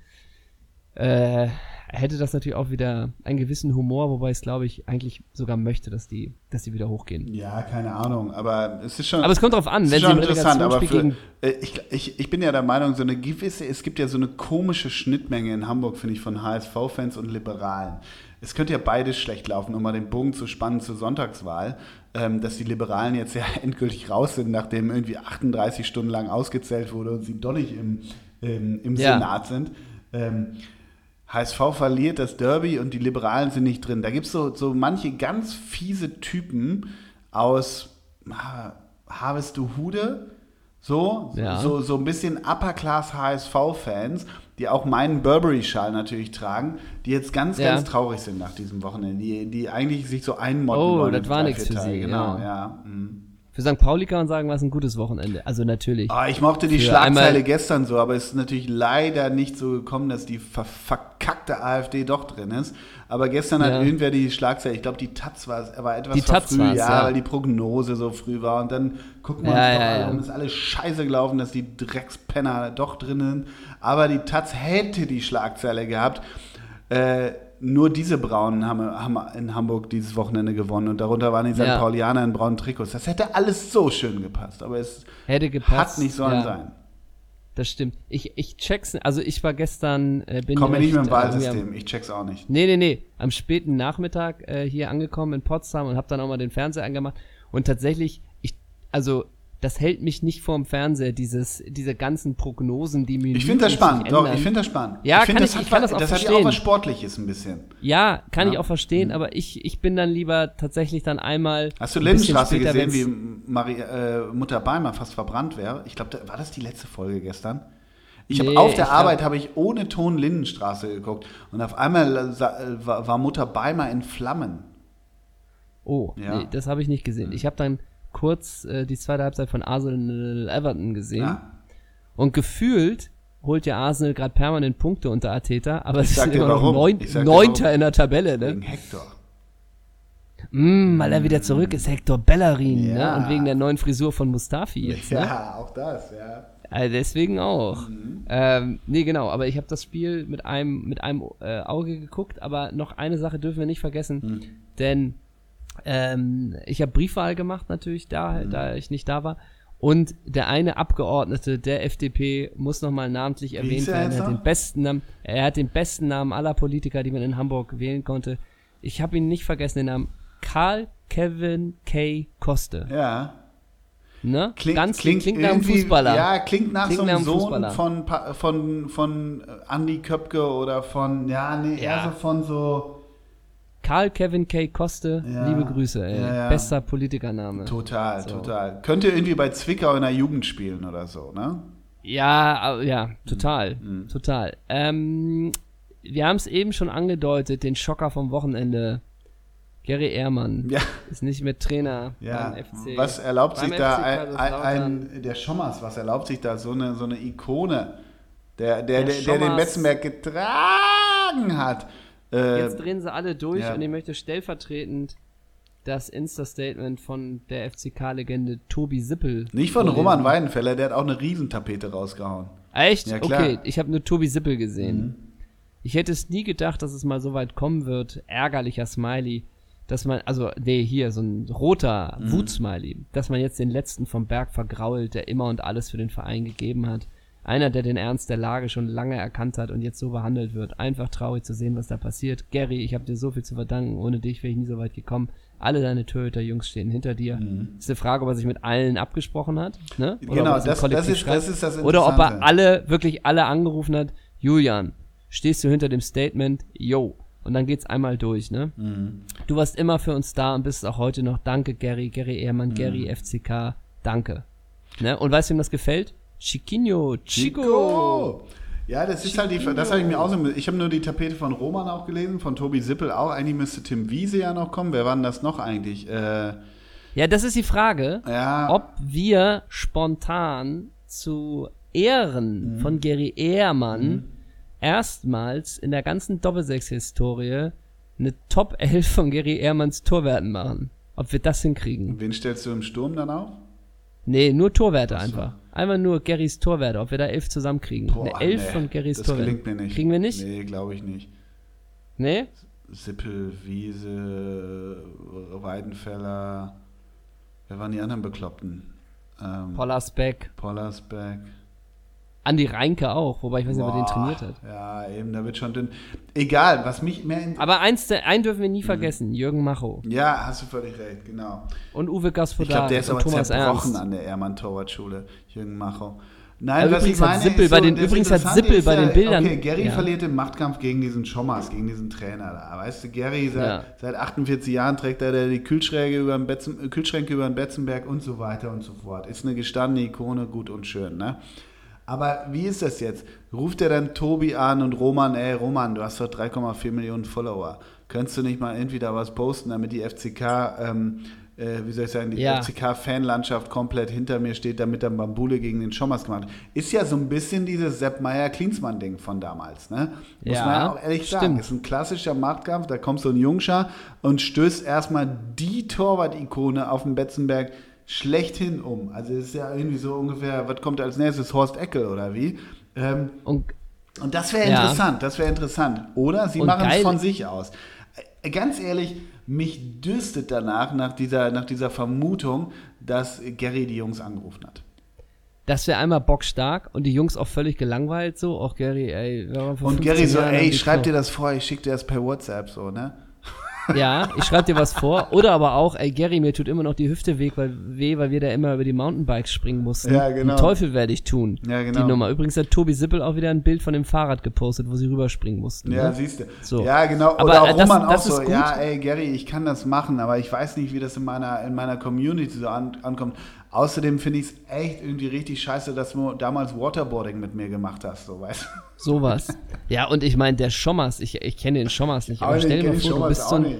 äh, hätte das natürlich auch wieder einen gewissen Humor, wobei ich es, glaube ich, eigentlich sogar möchte, dass die, dass die wieder hochgehen. Ja, keine Ahnung, aber es ist schon. Aber es kommt drauf an, wenn sie interessant, aber für, gegen äh, ich, ich, ich bin ja der Meinung, so eine gewisse, es gibt ja so eine komische Schnittmenge in Hamburg, finde ich, von HSV-Fans und Liberalen. Es könnte ja beides schlecht laufen, um mal den Bogen zu spannen zur Sonntagswahl, ähm, dass die Liberalen jetzt ja endgültig raus sind, nachdem irgendwie 38 Stunden lang ausgezählt wurde und sie doch nicht im, ähm, im Ja. Senat sind. Ähm, HSV verliert das Derby und die Liberalen sind nicht drin. Da gibt es so, so manche ganz fiese Typen aus ah, Harvestehude, so, Ja. so, so ein bisschen Upper-Class HSV-Fans, die auch meinen Burberry-Schal natürlich tragen, die jetzt ganz, Ja. ganz traurig sind nach diesem Wochenende, die, die eigentlich sich so einmodden Oh, wollen. das in war vier für Tage. sie, Genau, ja. ja. mhm. Für St. Pauli kann man sagen, war es ein gutes Wochenende. Also natürlich. Ah, ich mochte die Schlagzeile gestern so, aber es ist natürlich leider nicht so gekommen, dass die ver verkackte AfD doch drin ist. Aber gestern hat Ja. irgendwer die Schlagzeile, ich glaube die Taz war, es, war etwas Die Taz war's, ja, ja. weil die Prognose so früh war. Und dann gucken wir Ja, uns doch ja, alle ja. um, ist alles scheiße gelaufen, dass die Dreckspenner doch drin sind. Aber die Taz hätte die Schlagzeile gehabt. Äh, nur diese Braunen haben, haben in Hamburg dieses Wochenende gewonnen und darunter waren die St. Ja. Paulianer in braunen Trikots. Das hätte alles so schön gepasst, aber es Hätte gepasst. hat nicht sollen ja, sein. Das stimmt. Ich, ich check's. Also ich war gestern. Äh, bin Komm mir nicht mit dem äh, Wahlsystem, ich check's auch nicht. Nee, nee, nee. Am späten Nachmittag äh, hier angekommen in Potsdam und habe dann auch mal den Fernseher angemacht. Und tatsächlich, ich, also das hält mich nicht vorm Fernseher, dieses, diese ganzen Prognosen, die mir Ich finde das spannend, doch, ich finde das spannend. Ja, ich find, kann das ich- ich kann was- das auch das hat ja auch verstehen. was Sportliches ein bisschen. Ja, kann Ja. Mhm. ich auch verstehen, aber ich, ich bin dann lieber tatsächlich dann einmal. Hast du ein Lindenstraße später, gesehen, wie Marie, äh, Mutter Beimer fast verbrannt wäre? Ich glaube, war das die letzte Folge gestern? Ich habe Nee, auf der glaub- Arbeit habe ich ohne Ton Lindenstraße geguckt und auf einmal äh, war, Mutter Beimer in Flammen. Oh, Ja. Mhm. nee, das habe ich nicht gesehen. Ich habe dann kurz äh, die zweite Halbzeit von Arsenal Everton gesehen Ja. und gefühlt holt ja Arsenal gerade permanent Punkte unter Arteta, aber es ist immer noch neun, neunter in der Tabelle, Wegen ne? Hector. Mm, weil er wieder zurück ist, Hector Bellerin, Ja. ne? Und wegen der neuen Frisur von Mustafi jetzt, ne? Ja, auch das, ja. Also deswegen auch. Mhm. Ähm, nee, genau, aber ich habe das Spiel mit einem, mit einem äh, Auge geguckt, aber noch eine Sache dürfen wir nicht vergessen, Mhm. denn ähm, ich habe Briefwahl gemacht natürlich, da, Mhm. da ich nicht da war. Und der eine Abgeordnete der FDP muss nochmal namentlich erwähnt er werden. Er hat, den besten Namen, er hat den besten Namen aller Politiker, die man in Hamburg wählen konnte. Ich habe ihn nicht vergessen, den Namen Karl Kevin K. Koste. Ja. Ne? Klingt, Ganz klingt, klingt nach einem Fußballer. Ja, klingt nach Klingt so einem Sohn Fußballer. von, von, von Andy Köpke oder von, ja, nee, eher Ja. so von so, Karl Kevin K. Koste, Ja. liebe Grüße, ey. Ja, ja. Bester Politikername. total, So. total. Könnte irgendwie bei Zwickau in der Jugend spielen oder so, ne? Ja, ja, total, Mhm. total. Ähm, wir haben es eben schon angedeutet, den Schocker vom Wochenende. Gary Ehrmann Ja, ist nicht mehr Trainer ja. beim FC. Was erlaubt Beim sich da ein, ein, der Schommers, was erlaubt sich da so eine, so eine Ikone, der, der, der, Der der den. Betzenberg getragen hat? Äh, Jetzt drehen sie alle durch ja. und ich möchte stellvertretend das Insta-Statement von der FCK-Legende Tobi Sippel. nicht von. Roman Weidenfeller, der hat auch eine Riesentapete rausgehauen. Echt? Ja, klar. Mhm. okay, ich habe nur Tobi Sippel gesehen. Ich hätte es nie gedacht, dass es mal so weit kommen wird. Ärgerlicher Smiley. Dass man, also, nee, hier, so ein roter Mhm. Wut-Smiley. Dass man jetzt den letzten vom Berg vergrault, der immer und alles für den Verein gegeben hat. Einer, der den Ernst der Lage schon lange erkannt hat und jetzt so behandelt wird. Einfach traurig zu sehen, was da passiert. Gary, ich habe dir so viel zu verdanken. Ohne dich wäre ich nie so weit gekommen. Alle deine Torhüter-Jungs stehen hinter dir. Ist eine Frage, ob er sich mit allen abgesprochen hat. Ne? Mhm. Genau, das- das ist- das ist das Oder ob er alle, wirklich alle angerufen hat. Julian, stehst du hinter dem Statement? Yo. Und dann geht's einmal durch, ne? Mhm. Du warst immer für uns da und bist auch heute noch. Danke, Gary, Gary Ehrmann, Mhm. Gary FCK. Danke. Ne? Und weißt du, wem das gefällt? Chiquinho, Chico. Chico! Ja, das ist halt die, das habe ich mir auch so, ich habe nur die Tapete von Roman auch gelesen, von Tobi Sippel auch. Eigentlich müsste Tim Wiese ja noch kommen. Wer war denn das noch eigentlich? Äh, Ja, das ist die Frage, ja, ob wir spontan zu Ehren Mhm. von Gary Ehrmann erstmals in der ganzen Doppelsechs-Historie eine Top 11 von Gary Ehrmanns Torwerten machen. Ob wir das hinkriegen. wen stellst du im Sturm dann auf? Nee, nur Torwerte Ach so. einfach. Einfach nur Garys Torwerte, ob wir da elf zusammenkriegen. Boah, eine elf nee, von Garys Das Torwerten. gelingt mir nicht. Kriegen wir nicht? Nee, glaube ich nicht. Nee? Sippel, Wiese, Weidenfeller. Wer waren die anderen Bekloppten? Ähm, Pollersbeck. Pollersbeck. Andi Reinke auch, wobei ich weiß nicht, ob er den trainiert hat. Ja, eben, da wird schon dünn. Egal, was mich mehr in Aber eins, einen dürfen Mhm. wir nie vergessen, Jürgen Macho. Ja, hast du völlig recht, genau. Und Uwe Ich Gasfodak glaube, der ist aber Thomas zerbrochen Ernst. an der Ehrmann Torwartschule, Jürgen Macho. Nein, Aber was übrigens ich hat meine, Sippel ist bei so, den- das übrigens hat Sippel bei den Bildern- Okay, Gary Ja. verliert den Machtkampf gegen diesen Schommers, gegen diesen Trainer da. Weißt du, Gary seit, Ja. seit 48 Jahren trägt er die Kühlschränke über den, Betzen, Kühlschränke über den Betzenberg und so weiter und so fort. Ist eine gestandene Ikone, gut und schön, ne? Aber wie ist das jetzt? Ruft er dann Tobi an und Roman, ey Roman, du hast doch 3,4 Millionen Follower. Könntest du nicht mal irgendwie da was posten, damit die FCK, ähm, äh, wie soll ich sagen, die Ja. FCK-Fanlandschaft komplett hinter mir steht, damit er Bambule gegen den Schommers gemacht hat. Ist ja so ein bisschen dieses Sepp Meier-Klinsmann-Ding von damals, ne? Muss Ja, man ja auch ehrlich sagen. stimmt. Ist ein klassischer Machtkampf, da kommt so ein Jungscher und stößt erstmal die Torwart-Ikone auf dem Betzenberg schlechthin um. Also es ist ja irgendwie so ungefähr, was kommt als nächstes, Horst Eckel oder wie? Ähm, Und und das wäre Ja. interessant, das wäre interessant. Oder sie machen es von sich aus. Äh, Ganz ehrlich, mich dürstet danach, nach dieser, nach dieser Vermutung, dass Gary die Jungs angerufen hat. das wäre einmal bockstark und die Jungs auch völlig gelangweilt so. Auch Gary, ey. Und 15 Gary so, Jahren ey, ich schreib dir das vor, ich schick dir das per WhatsApp so, ne? Ja, ich schreibe dir was vor. Oder aber auch, ey, Gary, mir tut immer noch die Hüfte weh, weil, weh, weil wir da immer über die Mountainbikes springen mussten. Ja, genau. Den Teufel werde ich tun. Ja, genau. Die Nummer. Übrigens hat Tobi Sippel auch wieder ein Bild von dem Fahrrad gepostet, wo sie rüberspringen mussten. Ja, ne? siehst du. So. Ja, genau. Aber, Oder auch äh, das- Roman auch das ist so, ja, ey, Gary, ich kann das machen, aber ich weiß nicht, wie das in meiner, in meiner Community so an, ankommt. Außerdem finde ich es echt irgendwie richtig scheiße, dass du damals Waterboarding mit mir gemacht hast, so, weißt du? Sowas. ja, und ich meine, der Schommers, ich, ich kenne den Schommers nicht, aber Aber stell dir mal vor, du bist, so ein,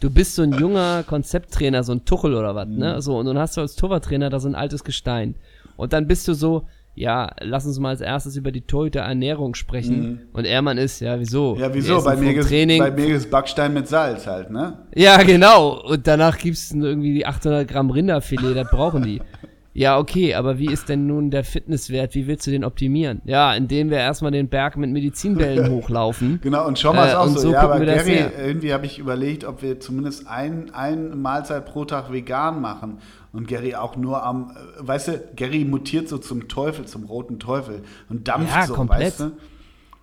du bist so ein junger Konzepttrainer, so ein Tuchel oder was, Mhm. ne? So, und dann hast du als Torwarttrainer da so ein altes Gestein. Und dann bist du so, ja, lass uns mal als erstes über die Torhüter-Ernährung sprechen. Und Ehrmann ist, ja, wieso? Mhm. Ja, wieso? Bei mir, Training. bei mir ist Backstein mit Salz halt, ne? Ja, genau. Und danach gibt's irgendwie die 800 Gramm Rinderfilet, das brauchen die. Ja, okay, aber wie ist denn nun der Fitnesswert? Wie willst du den optimieren? Ja, indem wir erstmal den Berg mit Medizinbällen hochlaufen. Genau, und schon mal Äh, auch und so, so ja, aber gucken wir das Gary, irgendwie habe ich überlegt, ob wir zumindest ein, ein Mahlzeit pro Tag vegan machen. Und Gary auch nur am, äh, weißt du, Gary mutiert so zum Teufel, zum roten Teufel und dampft Ja, so, komplett. weißt du?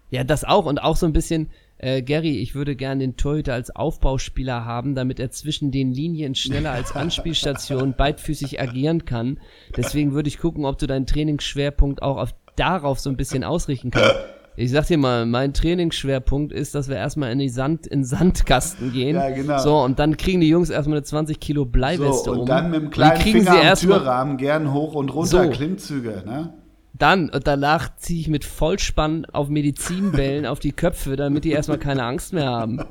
Ja, das auch und auch so ein bisschen, äh, Gary, ich würde gern den Torhüter als Aufbauspieler haben, damit er zwischen den Linien schneller als Anspielstation beidfüßig agieren kann. Deswegen würde ich gucken, ob du deinen Trainingsschwerpunkt auch auf, darauf so ein bisschen ausrichten kannst. Ich sag dir mal, mein Trainingsschwerpunkt ist, dass wir erstmal in die Sand, in den Sandkasten gehen. Ja, genau. So, und dann kriegen die Jungs erstmal eine 20 Kilo Bleiweste So, und um. dann mit dem Und kleinen kriegen Finger sie am Türrahmen gern hoch und runter, So. Klimmzüge, ne? Dann und danach ziehe ich mit Vollspann auf Medizinbällen auf die Köpfe, damit die erstmal keine Angst mehr haben.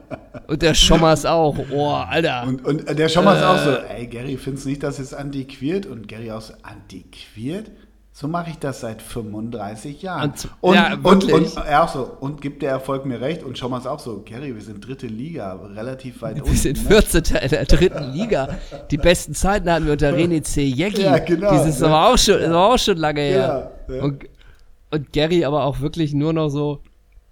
Und der Schommers auch. Oh, Alter. Und, und der Schommers Äh. auch so, ey Gary, findest du nicht, dass es antiquiert? Und Gary auch so, antiquiert? So mache ich das seit 35 Jahren. Und- ja, und, und er auch so, und gibt der Erfolg mir recht? Und Schommers auch so, Gary, wir sind dritte Liga, relativ weit unten. Wir sind ne? 14. in der dritten Liga. Die besten Zeiten hatten wir unter René C. Jäcki. Ja, genau. Dieses ist aber auch schon, aber auch schon lange her. Ja, ja. Und, und Gary aber auch wirklich nur noch so,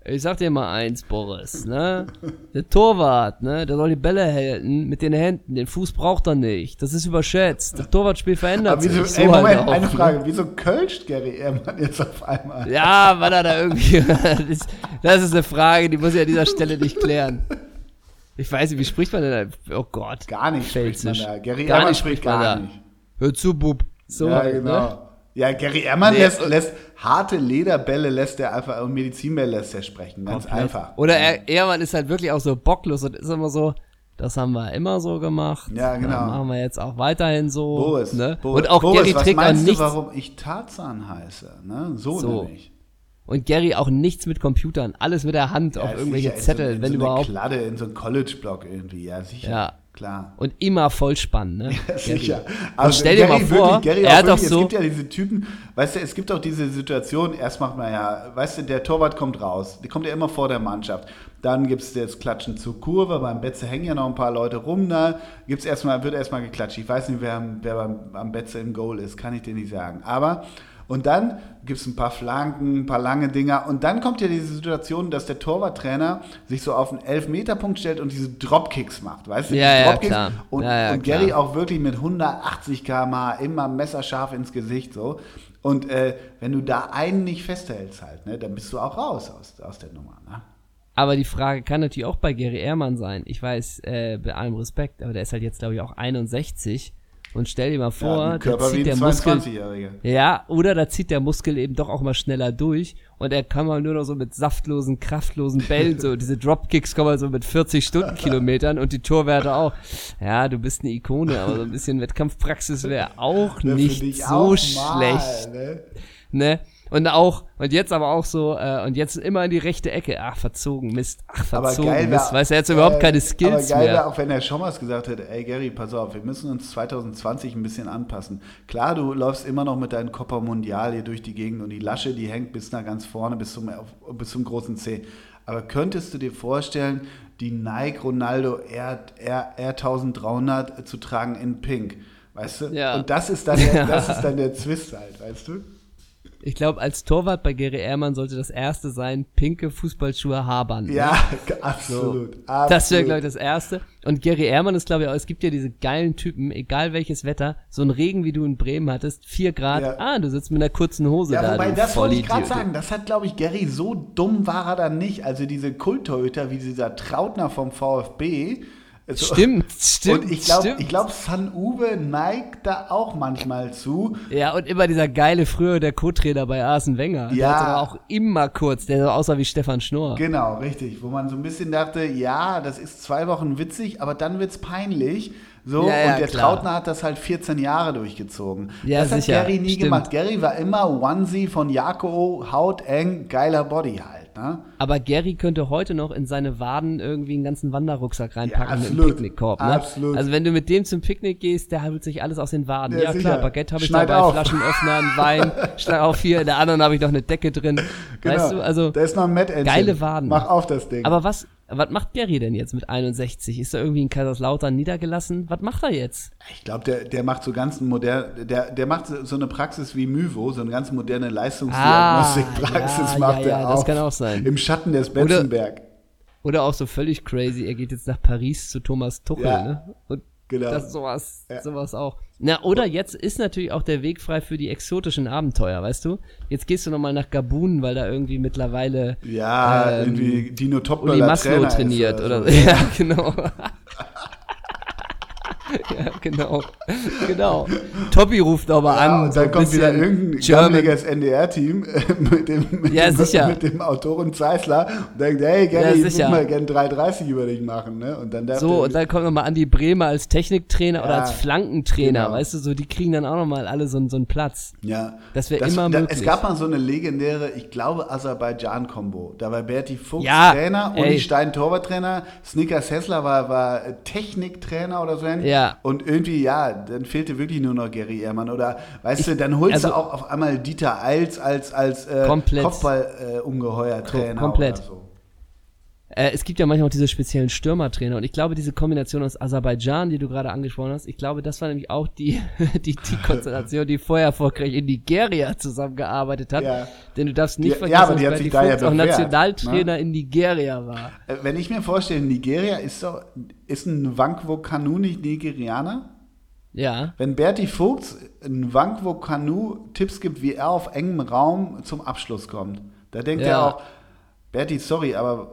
ich sag dir mal eins, Boris, ne? Der Torwart, ne? Der soll die Bälle halten mit den Händen. Den Fuß braucht er nicht. Das ist überschätzt. Das Torwartspiel verändert Aber wieso, sich. So ey, halt Moment, auch, eine ne? Frage, wieso kölscht Gary Ehrmann jetzt auf einmal? Ja, weil er da irgendwie. das, ist eine Frage, die muss ich an dieser Stelle nicht klären. Ich weiß nicht, wie spricht man denn da? Oh Gott. Gar nicht spricht man da. Gary Gar Ehrmann nicht spricht man gar da. nicht. Hör zu, Bub. So ja, halt, genau. ne? Ja, Gary Ehrmann Nee, lässt, und- lässt harte Lederbälle lässt er einfach und Medizinbälle lässt er sprechen. Ganz Komplett. einfach. Oder er, Ehrmann ist halt wirklich auch so bocklos und ist immer so, das haben wir immer so gemacht. Ja, genau. Das machen wir jetzt auch weiterhin so. Boris, ne? Boris, und auch Boris, Gary was trägt auch meinst du, warum ich Tarzan heiße? Ne? So, So. nämlich. Und Gary auch nichts mit Computern. Alles mit der Hand auf Ja, irgendwelche sicher, Zettel, so, in wenn so überhaupt. Eine Kladde in so einem College-Block irgendwie, ja, sicher. Ja. Klar. Und immer Vollspann, ne? Gary. Sicher. Und stell dir mal vor, Gary er auch hat doch wirklich, so- Es gibt ja diese Typen, weißt du, es gibt auch diese Situation, erst macht man ja, weißt du, der Torwart kommt raus, der kommt ja immer vor der Mannschaft. Dann gibt es das Klatschen zur Kurve, beim Betze hängen ja noch ein paar Leute rum, da gibt's erstmal, wird erstmal geklatscht. Ich weiß nicht, wer, wer beim, am Betze im Goal ist, kann ich dir nicht sagen. Aber und dann gibt es ein paar Flanken, ein paar lange Dinger. Und dann kommt ja diese Situation, dass der Torwarttrainer sich so auf einen Elfmeterpunkt stellt und diese Dropkicks macht. Weißt du, Ja, diese ja, Dropkicks. klar. Und, Ja, ja, und Gary auch wirklich mit 180 km/h immer messerscharf ins Gesicht so. Und äh, wenn du da einen nicht festhältst halt, ne, dann bist du auch raus aus, aus der Nummer. Ne? Aber die Frage kann natürlich auch bei Gary Ehrmann sein. Ich weiß, äh, bei allem Respekt, aber der ist halt jetzt, glaube ich, auch 61. Und stell dir mal Ja, vor, ein da zieht der Muskel. 22-Jähriger. Ja, oder da zieht der Muskel eben doch auch mal schneller durch und er kann mal nur noch so mit saftlosen, kraftlosen Bällen, so diese Dropkicks kommen mal so mit 40 Stundenkilometern und die Torwerte auch. Ja, du bist eine Ikone, aber so ein bisschen Wettkampfpraxis wäre auch Ja, nicht so auch mal, schlecht, Ne? ne? Und auch, und jetzt aber auch so, äh, und jetzt immer in die rechte Ecke. Ach, verzogen, Mist. Ach, Aber verzogen, geil Mist. Weißt du, er hat überhaupt äh, keine Skills aber geil mehr. Wär, auch wenn der Schommers gesagt hätte, ey Gary, pass auf, wir müssen uns 2020 ein bisschen anpassen. Klar, du läufst immer noch mit deinem Copa Mundial hier durch die Gegend und die Lasche, die hängt bis nach ganz vorne, bis zum, bis zum großen C. Aber könntest du dir vorstellen, die Nike Ronaldo R, R, R1300 zu tragen in Pink? Weißt du? Ja. Und das ist dann der, das ist dann der Zwist halt, weißt du? Ich glaube, als Torwart bei Gary Ehrmann sollte das erste sein, pinke Fußballschuhe Habern. Ja, absolut. absolut. Das wäre, glaube ich, das Erste. Und Gary Ehrmann ist, glaube ich, auch, es gibt ja diese geilen Typen, egal welches Wetter, so ein Regen, wie du in Bremen hattest, vier Grad, Ja. ah, du sitzt mit einer kurzen Hose Ja, da, wobei, das wollte ich gerade sagen. Das hat, glaube ich, Gary, so dumm war er dann nicht. Also diese Kulttorhüter wie dieser Trautner vom VfB. Also- Stimmt, stimmt, Und ich glaube, glaube, San Uwe neigt da auch manchmal zu. Ja, und immer dieser geile früher der Co-Trainer bei Arsene Wenger. Der Ja. hat aber auch immer kurz, der so aussah wie Stefan Schnorr. Genau, richtig. Wo man so ein bisschen dachte, ja, das ist zwei Wochen witzig, aber dann wird's peinlich. So, Ja, ja, und der klar. Trautner hat das halt 14 Jahre durchgezogen. Ja, das hat sicher, Gary nie stimmt. gemacht. Gary war immer Onesie von Jako, hauteng, geiler Body halt. Ne? Aber Gary könnte heute noch in seine Waden irgendwie einen ganzen Wanderrucksack reinpacken Ja, mit einem absolut. Picknickkorb. Ne? Absolut. Also wenn du mit dem zum Picknick gehst, der holt sich alles aus den Waden. Ja, Ja, klar, Baguette habe ich Schneid dabei, auf. Flaschenöffner, einen Wein, schlag auf hier, in der anderen habe ich noch eine Decke drin. Weißt du, also da ist noch ein geile Waden. Mach auf das Ding. Aber was, was macht Gary denn jetzt mit 61? Ist er irgendwie in Kaiserslautern niedergelassen? Was macht er jetzt? ich glaube, der, der macht so ganz modern, der, der macht so eine Praxis wie Myvo, so eine ganz moderne Leistungsdiagnostikpraxis Ah, ja, macht ja, er ja, auch. das kann auch sein. Im Schatten des Betzenberg. Oder auch so völlig crazy, er geht jetzt nach Paris zu Thomas Tuchel, Ja, ne? Und genau. das sowas, Ja. sowas auch. Na, oder jetzt ist natürlich auch der Weg frei für die exotischen Abenteuer, weißt du? Jetzt gehst du nochmal nach Gabun, weil da irgendwie mittlerweile Ja, ähm, irgendwie Dino Uli Topmöller Maslow Trainer trainiert ist oder so. Ja, genau. ja, genau. Genau. Tobi ruft aber Ja, an. und so dann ein kommt wieder irgendein gammeliges NDR-Team äh, mit dem, mit, Ja, dem, mit dem Autoren Zeisler und denkt, hey, Gary, Ja, ich würde mal gerne 3,30 über dich machen. Ne? Und dann So, und dann kommt nochmal Andi Bremer als Techniktrainer oder Ja, als Flankentrainer, genau. weißt du, so, die kriegen dann auch nochmal alle so, so einen Platz. Ja. Das wär immer da, möglich. Es gab mal so eine legendäre, ich glaube, Aserbaidschan-Kombo. Da war Berti Fuchs Trainer. Uli Stein Torwarttrainer, Snickers Hessler war, war Techniktrainer oder so. ähnlich. Ja. Und irgendwie, ja, dann fehlte wirklich nur noch Gary Ehrmann. Oder, weißt du, dann holst also- du auch auf einmal Dieter Eils als, als äh, Komplett. Kopfball-Ungeheuer-Trainer komplett. oder so. Äh, es gibt ja manchmal auch diese speziellen Stürmertrainer und ich glaube, diese Kombination aus Aserbaidschan, die du gerade angesprochen hast, ich glaube, das war nämlich auch die, die, die Konstellation, die vorher erfolgreich in Nigeria zusammengearbeitet hat. Ja. Denn du darfst nicht Die- ja, aber vergessen, die hat sich da ja Fuchs auch Nationaltrainer in Nigeria war. Äh, Wenn ich mir vorstelle, Nigeria ist doch, ist ein Wankwo Kanu nicht Nigerianer? Ja. Wenn Berti Vogts in Wankwo Kanu Tipps gibt, wie er auf engem Raum zum Abschluss kommt, da denkt Ja. er auch, Berti, sorry, aber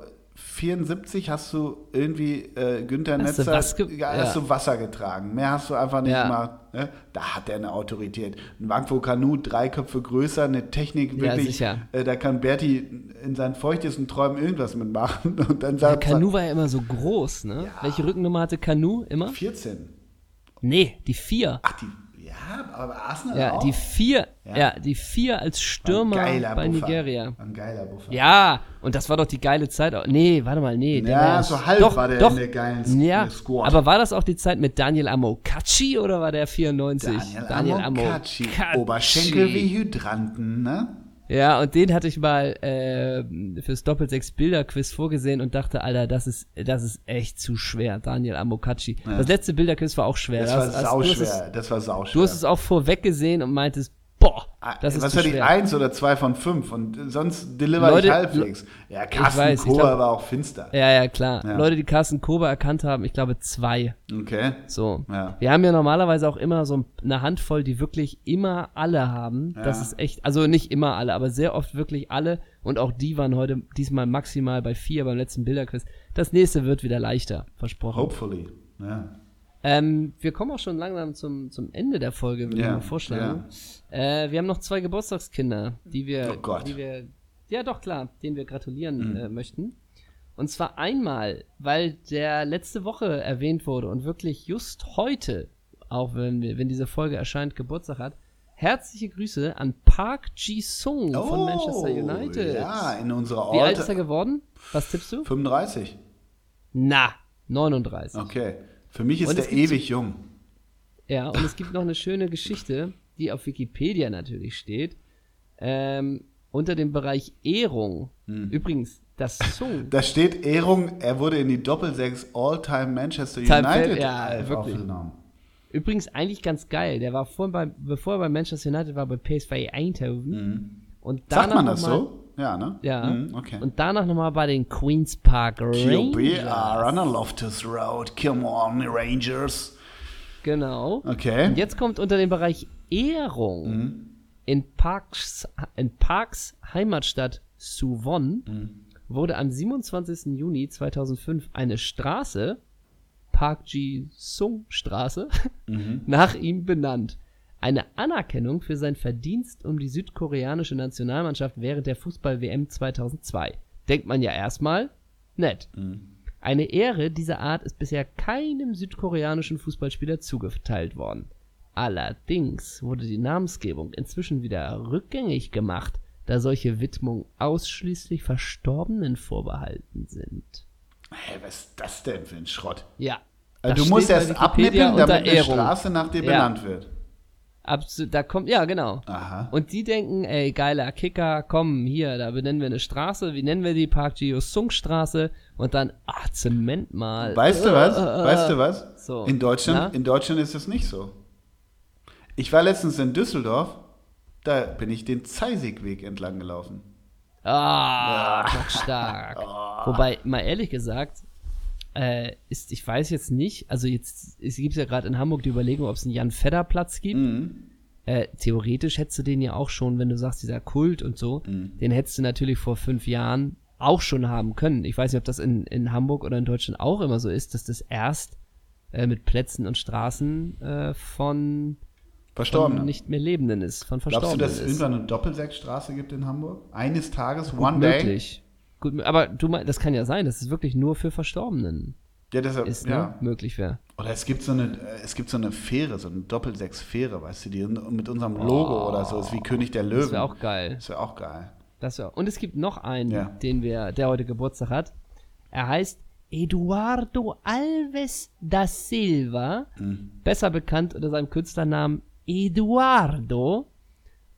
74 hast du irgendwie äh, Günther Hast du Netzer, ge- ja, ja. hast du Wasser getragen. Mehr hast du einfach nicht Ja. gemacht. Ne? Da hat er eine Autorität. Ein Wankwo Kanu, drei Köpfe größer, eine Technik Ja, wirklich. sicher. Äh, da kann Berti in seinen feuchtesten Träumen irgendwas mitmachen. Und dann Ja, sagt Kanu war ja immer so groß, ne? Welche Rückennummer hatte Kanu immer? 14. Nee, die vier. Ach, die, ja, aber Arsenal Ja, auch. die vier, Ja. ja, die vier als Stürmer bei Buffer. Nigeria. Ein geiler Buffer. Ja, und das war doch die geile Zeit. Nee, warte mal, nee. Ja, so halb doch, war der doch, in der geilen ja, Squad. Aber war das auch die Zeit mit Daniel Amokachi oder war der 94? Daniel, Amokachi. Oberschenkel wie Hydranten, ne? Ja, und den hatte ich mal äh, fürs Doppelsechs-Bilder-Quiz vorgesehen und dachte, Alter, das ist, das ist echt zu schwer, Daniel Amokachi. Das letzte Bilderquiz war auch schwer. Das Da war sauschwer. Das war sauschwer. Du hast es auch vorweg gesehen und meintest, boah, das ist Ah, Was hatte ich? Eins oder zwei von fünf und sonst deliver Leute, ich halbwegs. Ja, Carsten weiß, Kober glaub- war auch finster. Ja, ja, klar. Ja. Leute, die Carsten Kober erkannt haben, ich glaube zwei. Okay. So. Ja. Wir haben ja normalerweise auch immer so eine Handvoll, die wirklich immer alle haben. Das Ja. ist echt, also nicht immer alle, aber sehr oft wirklich alle. Und auch die waren heute diesmal maximal bei vier beim letzten Bilderquiz. Das nächste wird wieder leichter, versprochen. Hopefully. Ja. Ähm, wir kommen auch schon langsam zum, zum Ende der Folge, würde Ja, ich mal vorschlagen. Äh, wir haben noch zwei Geburtstagskinder, die wir, Oh Gott. die wir, ja doch klar, denen wir gratulieren Mhm. äh, möchten. Und zwar einmal, weil der letzte Woche erwähnt wurde und wirklich just heute, auch wenn, wir, wenn diese Folge erscheint, Geburtstag hat. Herzliche Grüße an Park Ji-sung von Manchester United. Oh, Ja, in unserer Wie alt ist er Orte. geworden? Was tippst du? 35. Na, 39. Okay. Für mich ist der ewig jung. Ja, und es gibt noch eine schöne Geschichte, die auf Wikipedia natürlich steht. Ähm, unter dem Bereich Ehrung. Hm. Übrigens, das Song. Da steht Ehrung, er wurde in die Doppelsechs All-Time Manchester United ja, wirklich. aufgenommen. Übrigens eigentlich ganz geil. Der war vorhin bei, bevor er bei Manchester United war, bei PSV Eindhoven. Und danach. Sagt man das mal, so? Ja, ne? Ja. Mhm, okay. Und danach nochmal bei den Queen's Park Rangers. on a Loftus Road. Come on, Rangers. Genau. Okay. Und jetzt kommt unter den Bereich Ehrung Mhm. in, Parks, in Parks Heimatstadt Suwon Mhm. wurde am 27. Juni 2005 eine Straße, Park Ji-sung Straße, Mhm. nach ihm benannt. Eine Anerkennung für sein Verdienst um die südkoreanische Nationalmannschaft während der Fußball-WM 2002. Denkt man ja erstmal, nett. Eine Ehre dieser Art ist bisher keinem südkoreanischen Fußballspieler zugeteilt worden. Allerdings wurde die Namensgebung inzwischen wieder rückgängig gemacht, da solche Widmungen ausschließlich Verstorbenen vorbehalten sind. Hey, was ist das denn für ein Schrott? Ja. Also das du musst erst abnippeln, damit eine Ehrung. Straße nach dir Ja. benannt wird. Absolut, da kommt, ja, genau. Aha. Und die denken, ey, geiler Kicker, komm, hier, da benennen wir eine Straße. Wie nennen wir die? Park Ji-sung Straße. Und dann, ach, Zement mal. Weißt du was? Äh, äh, Weißt du was? So. In Deutschland, Na? in Deutschland ist es nicht so. Ich war letztens in Düsseldorf, da bin ich den Zeisigweg entlang gelaufen. Ah, stark. Ah. Wobei, mal ehrlich gesagt, äh, ist, ich weiß jetzt nicht, also jetzt, es gibt ja gerade in Hamburg die Überlegung, ob es einen Jan-Fedder-Platz gibt. Mhm. Äh, theoretisch hättest du den ja auch schon, wenn du sagst, dieser Kult und so, Mhm. den hättest du natürlich vor fünf Jahren auch schon haben können. Ich weiß nicht, ob das in, in Hamburg oder in Deutschland auch immer so ist, dass das erst äh, mit Plätzen und Straßen äh, von, von Verstorben. nicht mehr Lebenden ist, von Glaubst du, Verstorbenen dass es irgendwann eine Doppelsechsstraße gibt in Hamburg? Eines Tages, Gut one day? möglich. Gut, mö- aber du meinst, das kann ja sein, dass es wirklich nur für Verstorbenen Ja, deshalb, ist, ne? ja. Möglich wäre. Oder es gibt so eine, äh, es gibt so eine Fähre, so eine Doppelsechs-Fähre, weißt du, die mit unserem Logo oder so ist wie König der Löwen. Das wäre auch geil. Das wäre auch geil. Das wär, und es gibt noch einen, Ja. den wir, der heute Geburtstag hat. Er heißt Eduardo Alves da Silva, Mhm. besser bekannt unter seinem Künstlernamen Eduardo.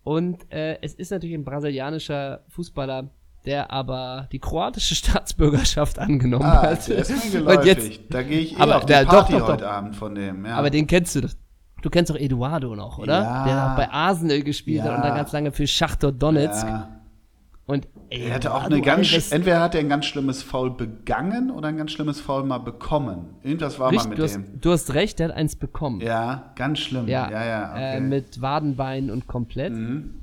Und äh, es ist natürlich ein brasilianischer Fußballer, der aber die kroatische Staatsbürgerschaft angenommen Ah, hat. der ist mir Und jetzt, da gehe ich eh Aber auf die der- doch, Party doch, doch. heute Abend von dem. Ja. aber den kennst du doch. Du kennst doch Eduardo noch, oder? Ja. Der auch bei Arsenal gespielt hat Ja. und dann ganz lange für Schachtor Donetsk. ja. Und Er hatte auch eine ganz, Alves- entweder hat er ein ganz schlimmes Foul begangen oder ein ganz schlimmes Foul mal bekommen. Irgendwas war mal Richtig, mit du, hast, dem. du hast recht, der hat eins bekommen. Ja, ganz schlimm. Ja, ja, ja okay. Mhm. äh, mit Wadenbein und komplett.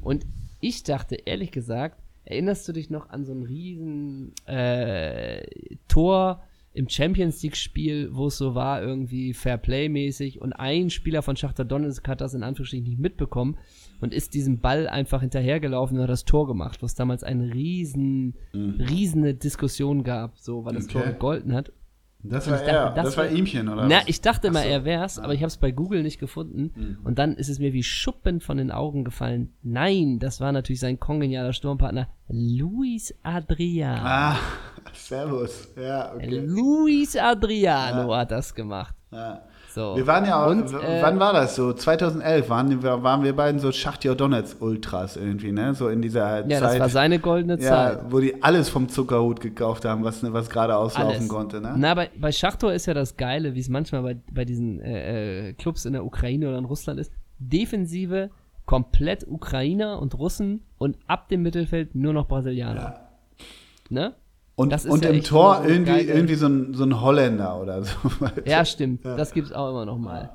Und ich dachte, ehrlich gesagt, erinnerst du dich noch an so ein riesen äh, Tor im Champions League-Spiel, wo es so war, irgendwie Fairplay-mäßig und ein Spieler von Schachter Donetsk hat das in Anführungsstrichen nicht mitbekommen und ist diesem Ball einfach hinterhergelaufen und hat das Tor gemacht, wo es damals eine riesen, riesene Diskussion gab, so, weil das Tor Mhm. Okay. gegolten hat. das und war dachte, er. das Das, war ihmchen, oder? Na, was? ich dachte Ach mal, so. er wär's, aber ich habe es bei Google nicht gefunden. Und dann ist es mir wie Schuppen von den Augen gefallen. Nein, das war natürlich sein kongenialer Sturmpartner Luis Adriano. Ah, servus. Ja, okay. Luis Adriano hat das gemacht. Ja. So. Wir waren ja auch, Und, äh, wann war das so? 2011 waren wir, waren wir beiden so Schachtja Donetsk Ultras irgendwie, ne? So in dieser Ja, Zeit. das war seine goldene Zeit. ja, wo die alles vom Zuckerhut gekauft haben, was, was gerade auslaufen Alles. konnte, ne? Na, bei, bei Schachtor ist ja das Geile, wie es manchmal bei, bei diesen äh, äh, Clubs in der Ukraine oder in Russland ist. Defensive, komplett Ukrainer und Russen und ab dem Mittelfeld nur noch Brasilianer. Ne? Und, und ja im Tor so irgendwie, irgendwie so ein, so ein Holländer oder so. Ja, stimmt. Das gibt's auch immer noch mal.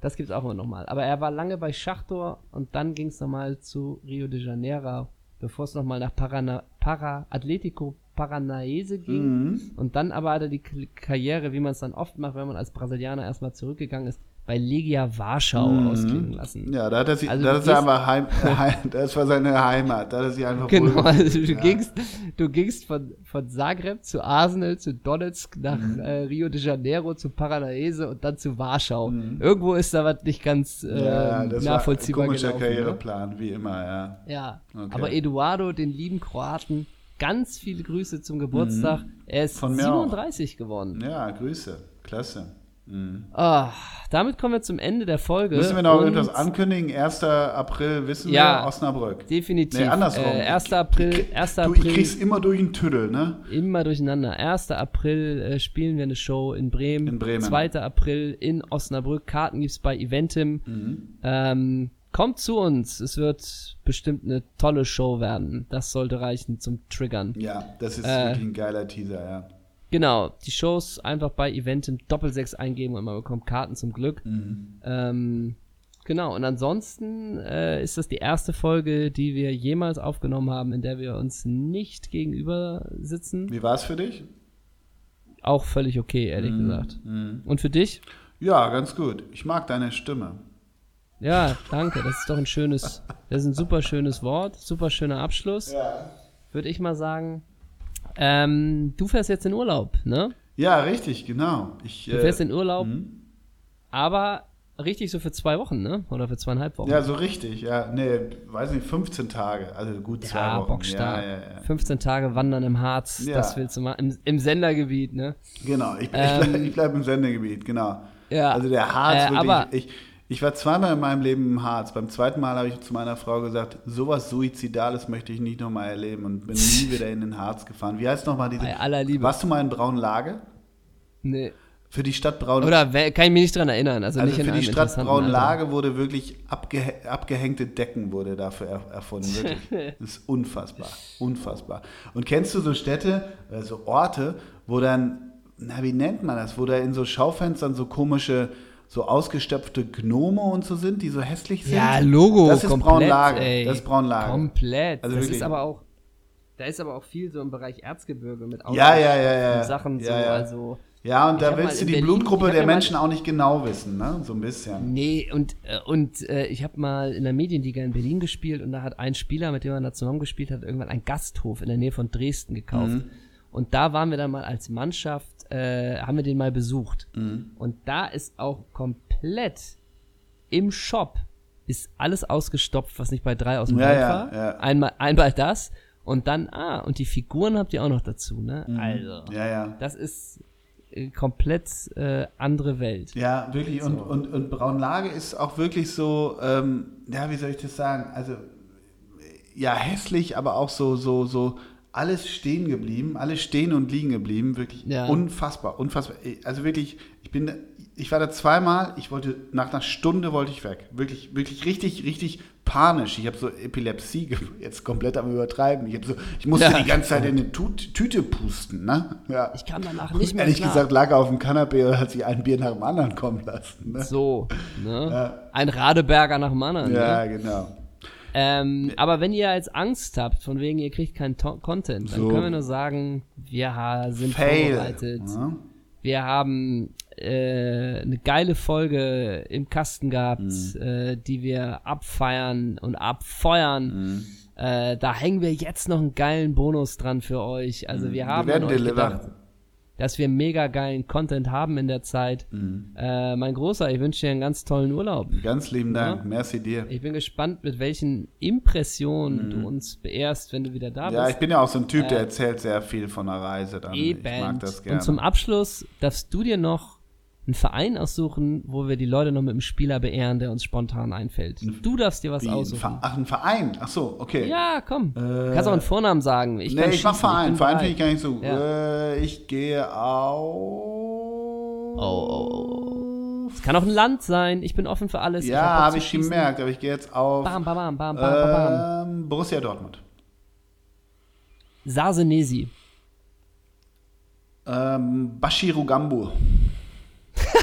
Das gibt's auch immer noch mal. Aber er war lange bei Schachtor und dann ging's noch mal zu Rio de Janeiro, bevor es noch mal nach Parana, Para Atletico Paranaense ging und dann aber hat er die Karriere, wie man es dann oft macht, wenn man als Brasilianer erstmal zurückgegangen ist, bei Legia Warschau ausklingen lassen. Ja, da hat er sich, Also da du ist er einfach heim, das war seine Heimat, da hat er sich einfach Genau, also du Ja. gingst, du gingst von, von Zagreb zu Arsenal, zu Donetsk, nach Mhm. äh, Rio de Janeiro, zu Paranaense und dann zu Warschau. Irgendwo ist da was nicht ganz äh, Mhm. Ja, das nachvollziehbar war ein komischer gelaufen. Ne? Karriereplan, wie immer, ja. Ja, Okay. aber Eduardo, den lieben Kroaten, ganz viele Grüße zum Geburtstag. Er ist Mhm. Von mir auch. 37 geworden. Ja, Grüße, klasse. Mhm. Ah, damit kommen wir zum Ende der Folge. Müssen wir noch und irgendwas ankündigen? 1. April wissen Ja. wir, Osnabrück. Definitiv. Nee, andersrum. Äh, 1. Ich- April, ich- 1. Du, ich April. krieg's immer durch den Tüdel, ne? immer durcheinander. 1. April äh, spielen wir eine Show in Bremen. In Bremen. 2. April in Osnabrück. Karten gibt's bei Eventim. Mhm. Ähm, kommt zu uns. Es wird bestimmt eine tolle Show werden. Das sollte reichen zum Triggern. Ja, das ist Äh. wirklich ein geiler Teaser, ja. Genau, die Shows einfach bei Eventim Doppelsechs eingeben und man bekommt Karten zum Glück. Mhm. Ähm, genau, und ansonsten äh, ist das die erste Folge, die wir jemals aufgenommen haben, in der wir uns nicht gegenüber sitzen. Wie war's für dich? Auch völlig okay, ehrlich gesagt. Mhm. Und für dich? Ja, ganz gut. Ich mag deine Stimme. Ja, danke. Das ist doch ein schönes, das ist ein super schönes Wort, super schöner Abschluss. Ja. Würde ich mal sagen. Ähm, du fährst jetzt in Urlaub, ne? Ja, richtig, genau. Ich, Du fährst äh, in Urlaub, aber richtig so für zwei Wochen, ne? Oder für zweieinhalb Wochen. ja, so richtig. Ja, nee, weiß nicht, 15 Tage. Also gut zwei Ja, Wochen. bockstark. Ja, ja, ja. 15 Tage wandern im Harz, Ja. das willst du mal im, im Sendergebiet, ne? Genau, ich, Ähm, ich bleibe bleib im Sendegebiet, genau. Ja, Also der Harz, äh, wirklich, aber- ich, ich war zweimal in meinem Leben im Harz. Beim zweiten Mal habe ich zu meiner Frau gesagt, sowas Suizidales möchte ich nicht nochmal erleben und bin nie wieder in den Harz gefahren. Wie heißt nochmal diese... Bei aller Liebe. Warst du mal in Braunlage? Nee. Für die Stadt Braunlage? Oder kann ich mich nicht dran erinnern. Also, Also nicht in für die Stadt Alter. Braunlage wurde wirklich abge abgehängte Decken wurde dafür er erfunden. Wirklich. Das ist unfassbar. Unfassbar. Und kennst du so Städte, äh, so Orte, wo dann, na wie nennt man das, wo da in so Schaufenstern so komische, so ausgestopfte Gnome und so sind, die so hässlich sind? Ja, Logo, Das ist komplett, Braunlage. Das ist Braunlage. Komplett. Also das wirklich. ist aber auch, da ist aber auch viel so im Bereich Erzgebirge mit Ja, ja, ja, ja. und Sachen so, ja, ja. also Ja, und da willst du die Berlin- Blutgruppe der Menschen auch nicht genau wissen, ne? So ein bisschen. Nee, und, äh, und äh, ich habe mal in der Medienliga in Berlin gespielt und da hat ein Spieler, mit dem man da zusammen gespielt hat, irgendwann einen Gasthof in der Nähe von Dresden gekauft. Mhm. Und da waren wir dann mal als Mannschaft, äh, haben wir den mal besucht. Mhm. Und da ist auch komplett im Shop ist alles ausgestopft, was nicht bei drei aus dem Ja, ja, war. ja. Einmal, einmal das und dann, ah, und die Figuren habt ihr auch noch dazu, ne? Also, Mhm. Ja, ja. das ist äh, komplett äh, andere Welt. Ja, wirklich. Und, und, und Braunlage ist auch wirklich so, ähm, ja, wie soll ich das sagen? Also, ja, hässlich, aber auch so, so, so, alles stehen geblieben, alles stehen und liegen geblieben. Wirklich Ja. unfassbar, unfassbar. Also wirklich, ich bin, ich war da zweimal, ich wollte, nach einer Stunde wollte ich weg. Wirklich, wirklich richtig, richtig panisch. Ich habe so Epilepsie, jetzt komplett am Übertreiben. Ich, so, ich musste Ja. die ganze Zeit in eine Tut Tüte pusten, ne? Ja. Ich kam danach nicht mehr Ehrlich klar. gesagt lag er auf dem Kanapee und hat sich ein Bier nach dem anderen kommen lassen. Ne? So, ne? Ja. Ein Radeberger nach dem anderen. Ja, Ne? genau. Ähm, aber wenn ihr jetzt Angst habt, von wegen ihr kriegt keinen To Content, dann So. können wir nur sagen, wir sind Fail. vorbereitet. Ja. Wir haben äh, eine geile Folge im Kasten gehabt, Mhm. äh, die wir abfeiern und abfeuern. Mhm. Äh, da hängen wir jetzt noch einen geilen Bonus dran für euch. Also wir haben Mhm. Wir werden an euch dass wir mega geilen Content haben in der Zeit. Mhm. Äh, mein Großer, ich wünsche dir einen ganz tollen Urlaub. Ganz lieben Dank. Ja. Merci dir. Ich bin gespannt, mit welchen Impressionen du uns beehrst, wenn du wieder da Mhm. Ja, ich bist. bin ja auch so ein Typ, der erzählt sehr viel von der Reise. Dann. Eben. Ich mag das gerne. Und zum Abschluss darfst du dir noch einen Verein aussuchen, wo wir die Leute noch mit einem Spieler beehren, der uns spontan einfällt. Du darfst dir was Wie, ein aussuchen. Ver- Ach, ein Verein. Ach so, okay. Ja, komm. kannst auch einen Vornamen sagen. Ich, nee, ich mach Verein. bin Verein finde ich gar nicht so. Ja. Äh, ich gehe auf. Oh, oh, Es kann auch ein Land sein. Ich bin offen für alles. Ja, hab Bock habe zu ich gemerkt, aber ich gehe jetzt auf Bam, bam, bam, bam, bam, bam. ähm, Borussia Dortmund. Sarsenesi. Ähm, Bashiru Gambu.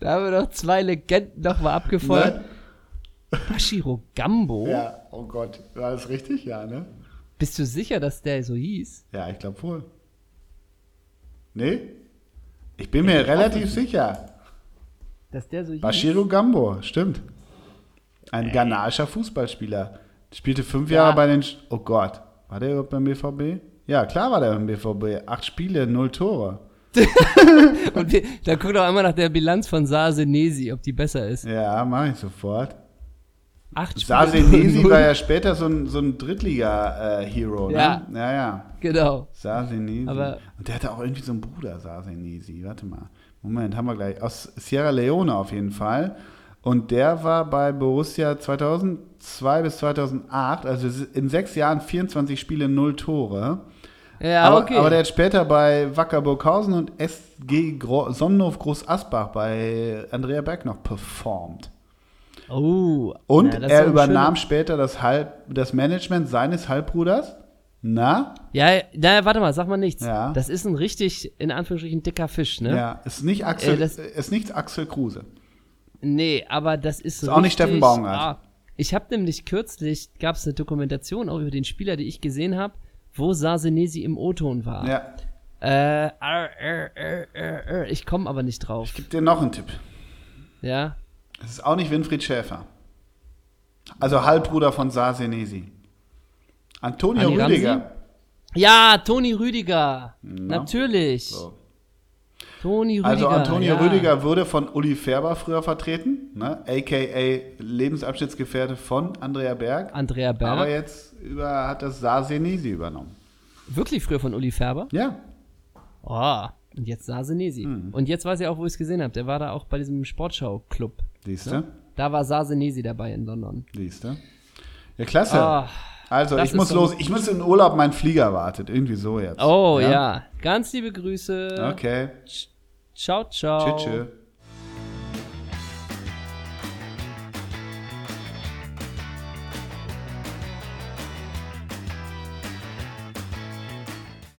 Da haben wir doch zwei Legenden nochmal abgefeuert. Ne? Bashiro Gambo. Ja, oh Gott. War das richtig? Ja, ne? Bist du sicher, dass der so hieß? Ja, ich glaube wohl. Nee? Ich bin mir relativ sicher. Dass der so hieß? Bashiru Gambo, stimmt. Ein ghanaischer Fußballspieler. Spielte fünf Jahre bei den. Sch oh Gott, war der überhaupt beim BVB? Ja, klar war der beim BVB. Acht Spiele, null Tore. Und wir, da guck doch einmal nach der Bilanz von Sasenesi, ob die besser ist. Ja, mache ich sofort. Acht null. war ja später so ein, so ein Drittliga-Hero, Ja. ne? Ja, ja. Genau. Sasenesi. Aber- Und der hatte auch irgendwie so einen Bruder, Sasenesi. Warte mal. Moment, haben wir gleich. Aus Sierra Leone auf jeden Fall. Und der war bei Borussia 2002 bis 2008, also in sechs Jahren 24 Spiele, null Tore. Ja, aber, okay. aber der hat später bei Wacker Burghausen und SG Gro Sonnenhof Groß Asbach bei Andrea Berg noch performt. oh. Und Ja, er übernahm später das, Halb, das Management seines Halbbruders. Na? Ja, na, warte mal, sag mal nichts. Ja. Das ist ein richtig, in Anführungsstrichen, dicker Fisch, ne? Ja, ist nicht Axel, Äh, ist nicht Axel Kruse. Nee, aber das ist, Ist auch nicht Steffen Baumgart. Ah, ich habe nämlich kürzlich, gab es eine Dokumentation auch über den Spieler, die ich gesehen habe, wo Sasenesi im O-Ton war. Ja. Äh, ar, ar, ar, ich komme aber nicht drauf. Gib dir noch einen Tipp. Ja. Es ist auch nicht Winfried Schäfer. Also Halbbruder von Sasenesi. Antonio Anni Ramsi? Rüdiger. Ja, Toni Rüdiger. Na? Natürlich. So. Toni Rüdiger. Also Antonio ja. Rüdiger wurde von Uli Färber früher vertreten, ne? aka Lebensabschnittsgefährte von Andrea Berg. Andrea Berg. Aber jetzt über, hat das Sasenesi übernommen. Wirklich früher von Uli Färber? Ja, Oh, und jetzt Sasenesi. Hm. Und jetzt weiß ich auch, wo ich es gesehen habe. Der war da auch bei diesem Sportschau-Club. siehst du, Ne? Da war Sasenesi dabei in London. siehst du. Ja, klasse. Ah, also ich muss los. Ich muss in Urlaub, mein Flieger wartet. Irgendwie so jetzt. oh ja. Ganz liebe Grüße. Okay. Ciao, ciao. Tschüss.